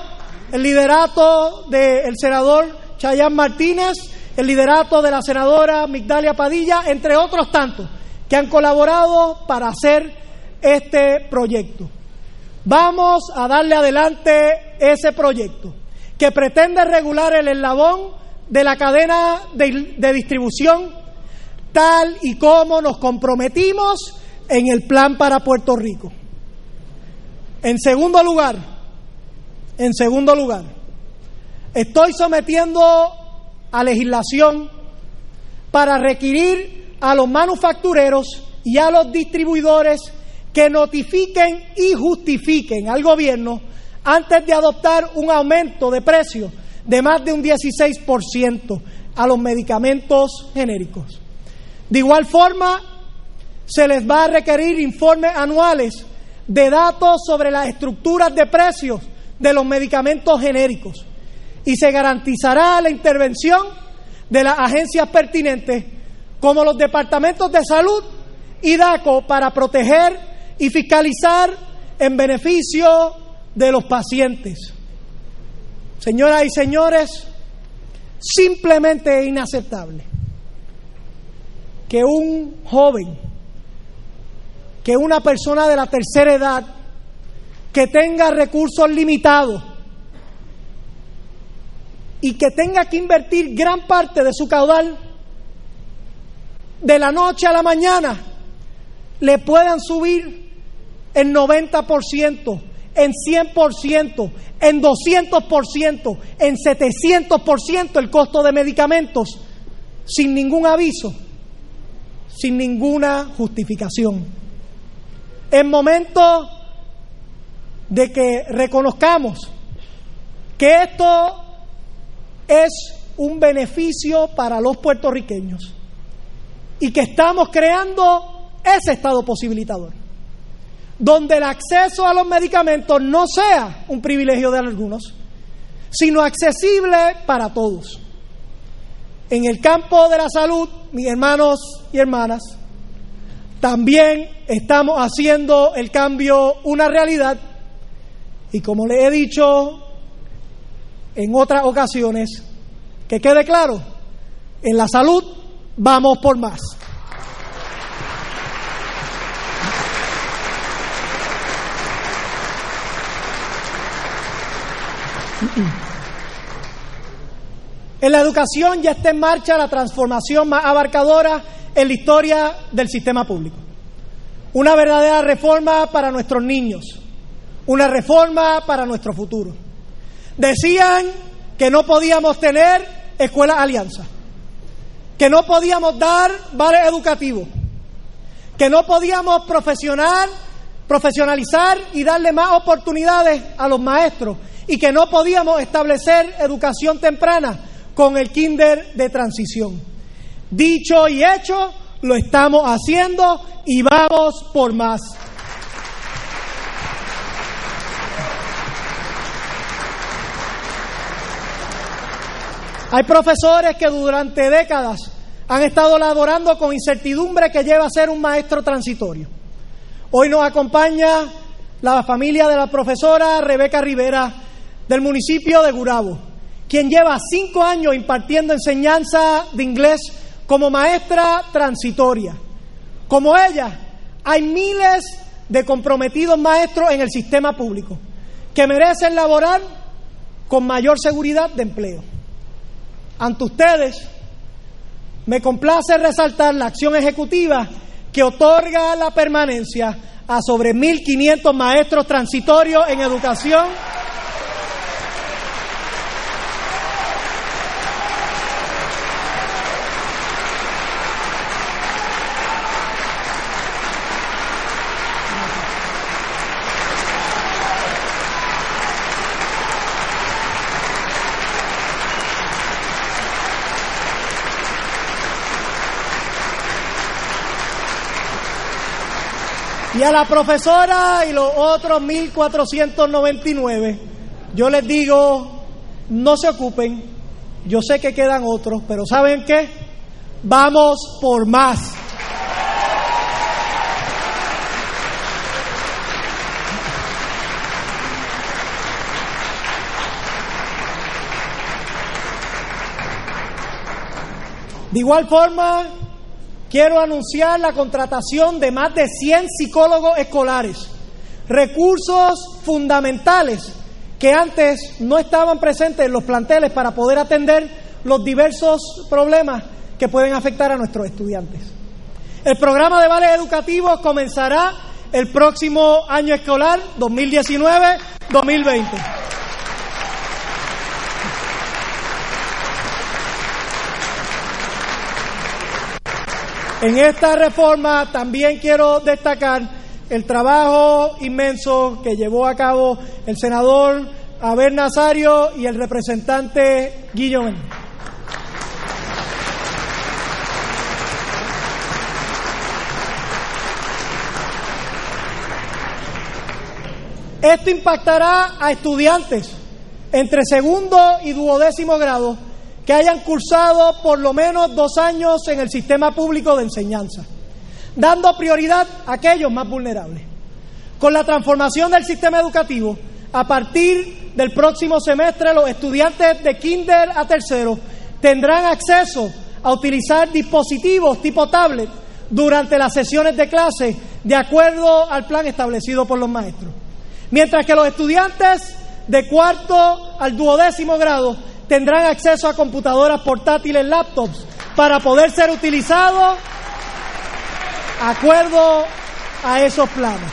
el liderato del senador Chayán Martínez, el liderato de la senadora Migdalia Padilla, entre otros tantos que han colaborado para hacer este proyecto. Vamos a darle adelante ese proyecto que pretende regular el eslabón de la cadena de, de, distribución tal y como nos comprometimos en el plan para Puerto Rico. En segundo lugar, en segundo lugar, estoy sometiendo a legislación para requerir a los manufactureros y a los distribuidores que notifiquen y justifiquen al gobierno antes de adoptar un aumento de precio de más de un 16% a los medicamentos genéricos. De igual forma, se les va a requerir informes anuales de datos sobre las estructuras de precios de los medicamentos genéricos y se garantizará la intervención de las agencias pertinentes como los departamentos de salud y DACO para proteger y fiscalizar en beneficio de los pacientes. Señoras y señores, simplemente es inaceptable que un joven, que una persona de la tercera edad, que tenga recursos limitados y que tenga que invertir gran parte de su caudal de la noche a la mañana le puedan subir el 90%, en 100%, en 200%, en 700% el costo de medicamentos sin ningún aviso, sin ninguna justificación. Es momento de que reconozcamos que esto es un beneficio para los puertorriqueños y que estamos creando ese estado posibilitador, donde el acceso a los medicamentos no sea un privilegio de algunos, sino accesible para todos. En el campo de la salud, mis hermanos y hermanas, también estamos haciendo el cambio una realidad y como le he dicho en otras ocasiones, que quede claro, en la salud vamos por más. En la educación ya está en marcha la transformación más abarcadora en la historia del sistema público. Una verdadera reforma para nuestros niños, una reforma para nuestro futuro. Decían que no podíamos tener escuelas alianza, que no podíamos dar vales educativos, que no podíamos profesional, profesionalizar y darle más oportunidades a los maestros y que no podíamos establecer educación temprana con el kinder de transición. Dicho y hecho, lo estamos haciendo y vamos por más. Hay profesores que durante décadas han estado laborando con incertidumbre que lleva a ser un maestro transitorio. Hoy nos acompaña la familia de la profesora Rebeca Rivera del municipio de Gurabo, quien lleva cinco años impartiendo enseñanza de inglés como maestra transitoria. Como ella, hay miles de comprometidos maestros en el sistema público que merecen laborar con mayor seguridad de empleo. Ante ustedes, me complace resaltar la acción ejecutiva que otorga la permanencia a sobre 1.500 maestros transitorios en educación Y a la profesora y los otros 1499, yo les digo, no se ocupen, yo sé que quedan otros, pero ¿saben qué? Vamos por más. De igual forma, quiero anunciar la contratación de más de 100 psicólogos escolares, recursos fundamentales que antes no estaban presentes en los planteles para poder atender los diversos problemas que pueden afectar a nuestros estudiantes. El programa de vales educativos comenzará el próximo año escolar 2019-2020. En esta reforma también quiero destacar el trabajo inmenso que llevó a cabo el senador Abel Nazario y el representante Guillón. Esto impactará a estudiantes entre segundo y duodécimo grado que hayan cursado por lo menos dos años en el sistema público de enseñanza, dando prioridad a aquellos más vulnerables. Con la transformación del sistema educativo, a partir del próximo semestre los estudiantes de kinder a tercero tendrán acceso a utilizar dispositivos tipo tablet durante las sesiones de clase de acuerdo al plan establecido por los maestros. Mientras que los estudiantes de cuarto al duodécimo grado tendrán acceso a computadoras portátiles, laptops, para poder ser utilizados acuerdo a esos planes.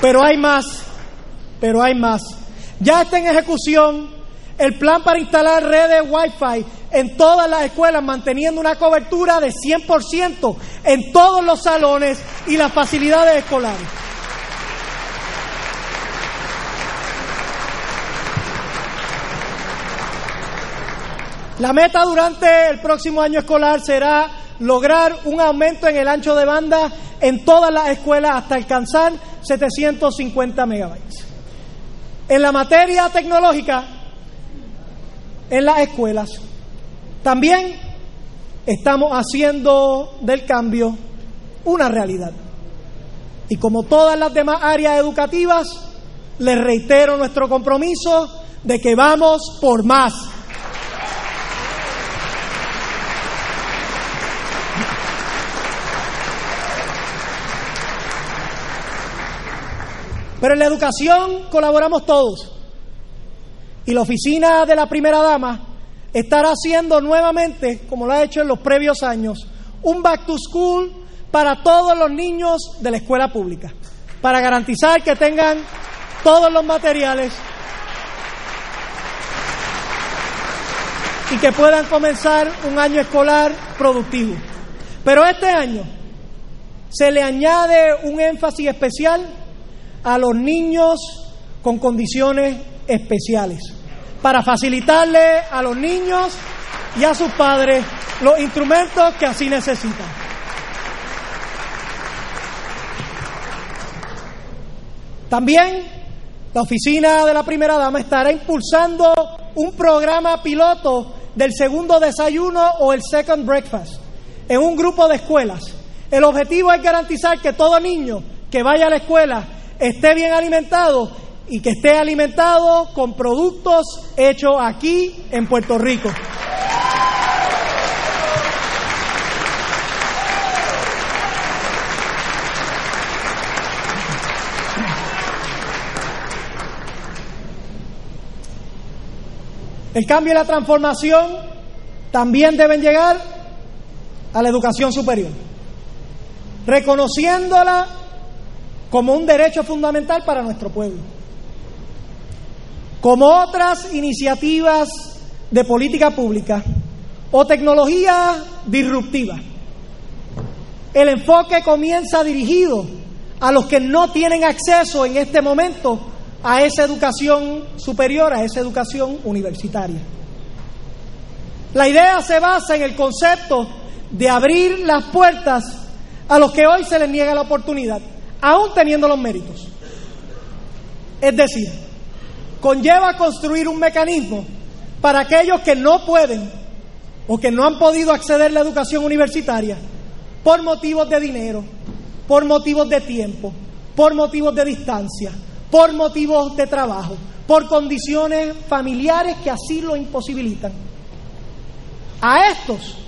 Pero hay más, pero hay más. Ya está en ejecución el plan para instalar redes Wi-Fi en todas las escuelas, manteniendo una cobertura de 100% en todos los salones y las facilidades escolares. La meta durante el próximo año escolar será lograr un aumento en el ancho de banda en todas las escuelas hasta alcanzar 750 megabytes. En la materia tecnológica, en las escuelas, también estamos haciendo del cambio una realidad. Y como todas las demás áreas educativas, les reitero nuestro compromiso de que vamos por más. Pero en la educación colaboramos todos. Y la oficina de la primera dama estará haciendo nuevamente, como lo ha hecho en los previos años, un back to school para todos los niños de la escuela pública, para garantizar que tengan todos los materiales y que puedan comenzar un año escolar productivo. Pero este año se le añade un énfasis especial a los niños con condiciones especiales, para facilitarle a los niños y a sus padres los instrumentos que así necesitan. También la oficina de la primera dama estará impulsando un programa piloto del segundo desayuno o el second breakfast en un grupo de escuelas. El objetivo es garantizar que todo niño que vaya a la escuela esté bien alimentado y que esté alimentado con productos hechos aquí en Puerto Rico. El cambio y la transformación también deben llegar a la educación superior, reconociéndola como un derecho fundamental para nuestro pueblo. Como otras iniciativas de política pública o tecnología disruptiva. El enfoque comienza dirigido a los que no tienen acceso en este momento a esa educación superior, a esa educación universitaria. La idea se basa en el concepto de abrir las puertas a los que hoy se les niega la oportunidad aún teniendo los méritos. Es decir, conlleva construir un mecanismo para aquellos que no pueden o que no han podido acceder a la educación universitaria por motivos de dinero, por motivos de tiempo, por motivos de distancia, por motivos de trabajo, por condiciones familiares que así lo imposibilitan. A estos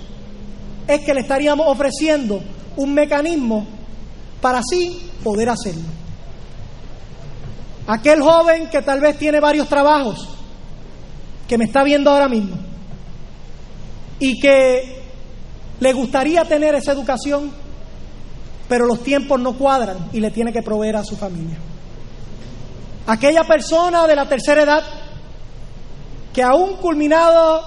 es que le estaríamos ofreciendo un mecanismo para así poder hacerlo. Aquel joven que tal vez tiene varios trabajos, que me está viendo ahora mismo, y que le gustaría tener esa educación, pero los tiempos no cuadran y le tiene que proveer a su familia. Aquella persona de la tercera edad que aún culminado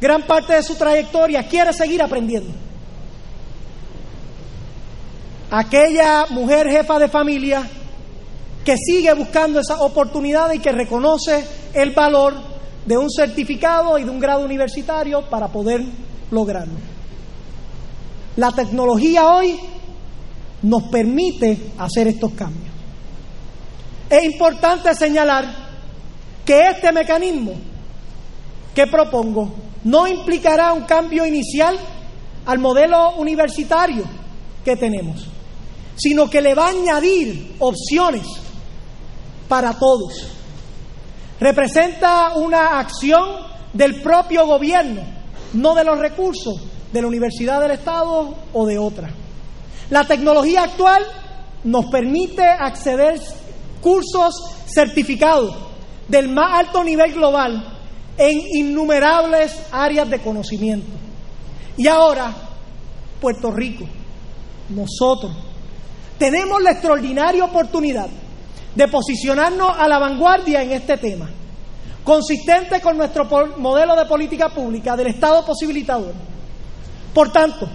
gran parte de su trayectoria quiere seguir aprendiendo aquella mujer jefa de familia que sigue buscando esa oportunidad y que reconoce el valor de un certificado y de un grado universitario para poder lograrlo. La tecnología hoy nos permite hacer estos cambios. Es importante señalar que este mecanismo que propongo no implicará un cambio inicial al modelo universitario que tenemos sino que le va a añadir opciones para todos. Representa una acción del propio gobierno, no de los recursos de la Universidad del Estado o de otra. La tecnología actual nos permite acceder cursos certificados del más alto nivel global en innumerables áreas de conocimiento. Y ahora, Puerto Rico, nosotros, tenemos la extraordinaria oportunidad de posicionarnos a la vanguardia en este tema, consistente con nuestro modelo de política pública del Estado posibilitador. Por tanto,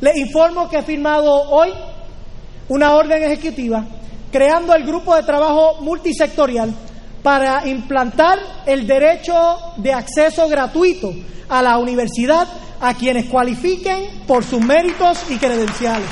les informo que he firmado hoy una orden ejecutiva creando el grupo de trabajo multisectorial para implantar el derecho de acceso gratuito a la universidad a quienes cualifiquen por sus méritos y credenciales.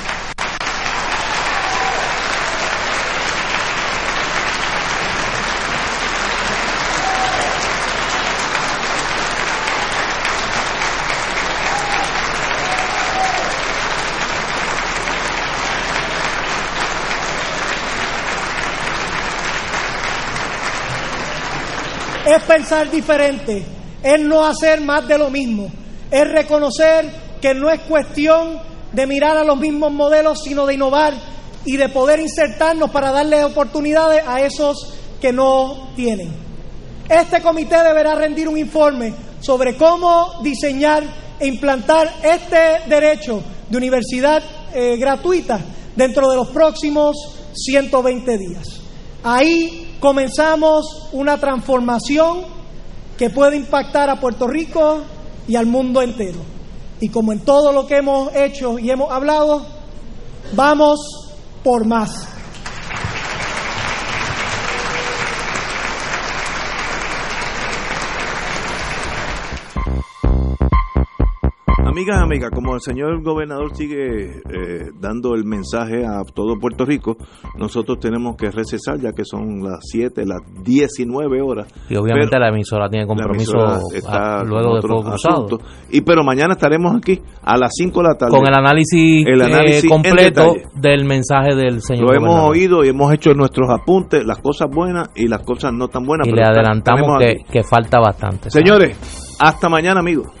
Es pensar diferente, es no hacer más de lo mismo, es reconocer que no es cuestión de mirar a los mismos modelos, sino de innovar y de poder insertarnos para darle oportunidades a esos que no tienen. Este comité deberá rendir un informe sobre cómo diseñar e implantar este derecho de universidad eh, gratuita dentro de los próximos 120 días. Ahí comenzamos una transformación que puede impactar a Puerto Rico y al mundo entero. Y como en todo lo que hemos hecho y hemos hablado, vamos por más. Amigas, amigas, como el señor gobernador sigue eh, dando el mensaje a todo Puerto Rico, nosotros tenemos que recesar ya que son las 7, las 19 horas. Y obviamente la emisora tiene compromiso luego de Fuego Cruzado. Y pero mañana estaremos aquí a las 5 de la tarde. Con el análisis, eh, completo del mensaje del señor Lo hemos oído y hemos hecho nuestros apuntes, las cosas buenas y las cosas no tan buenas. Y le adelantamos que, que, falta bastante. Señores, hasta mañana amigos.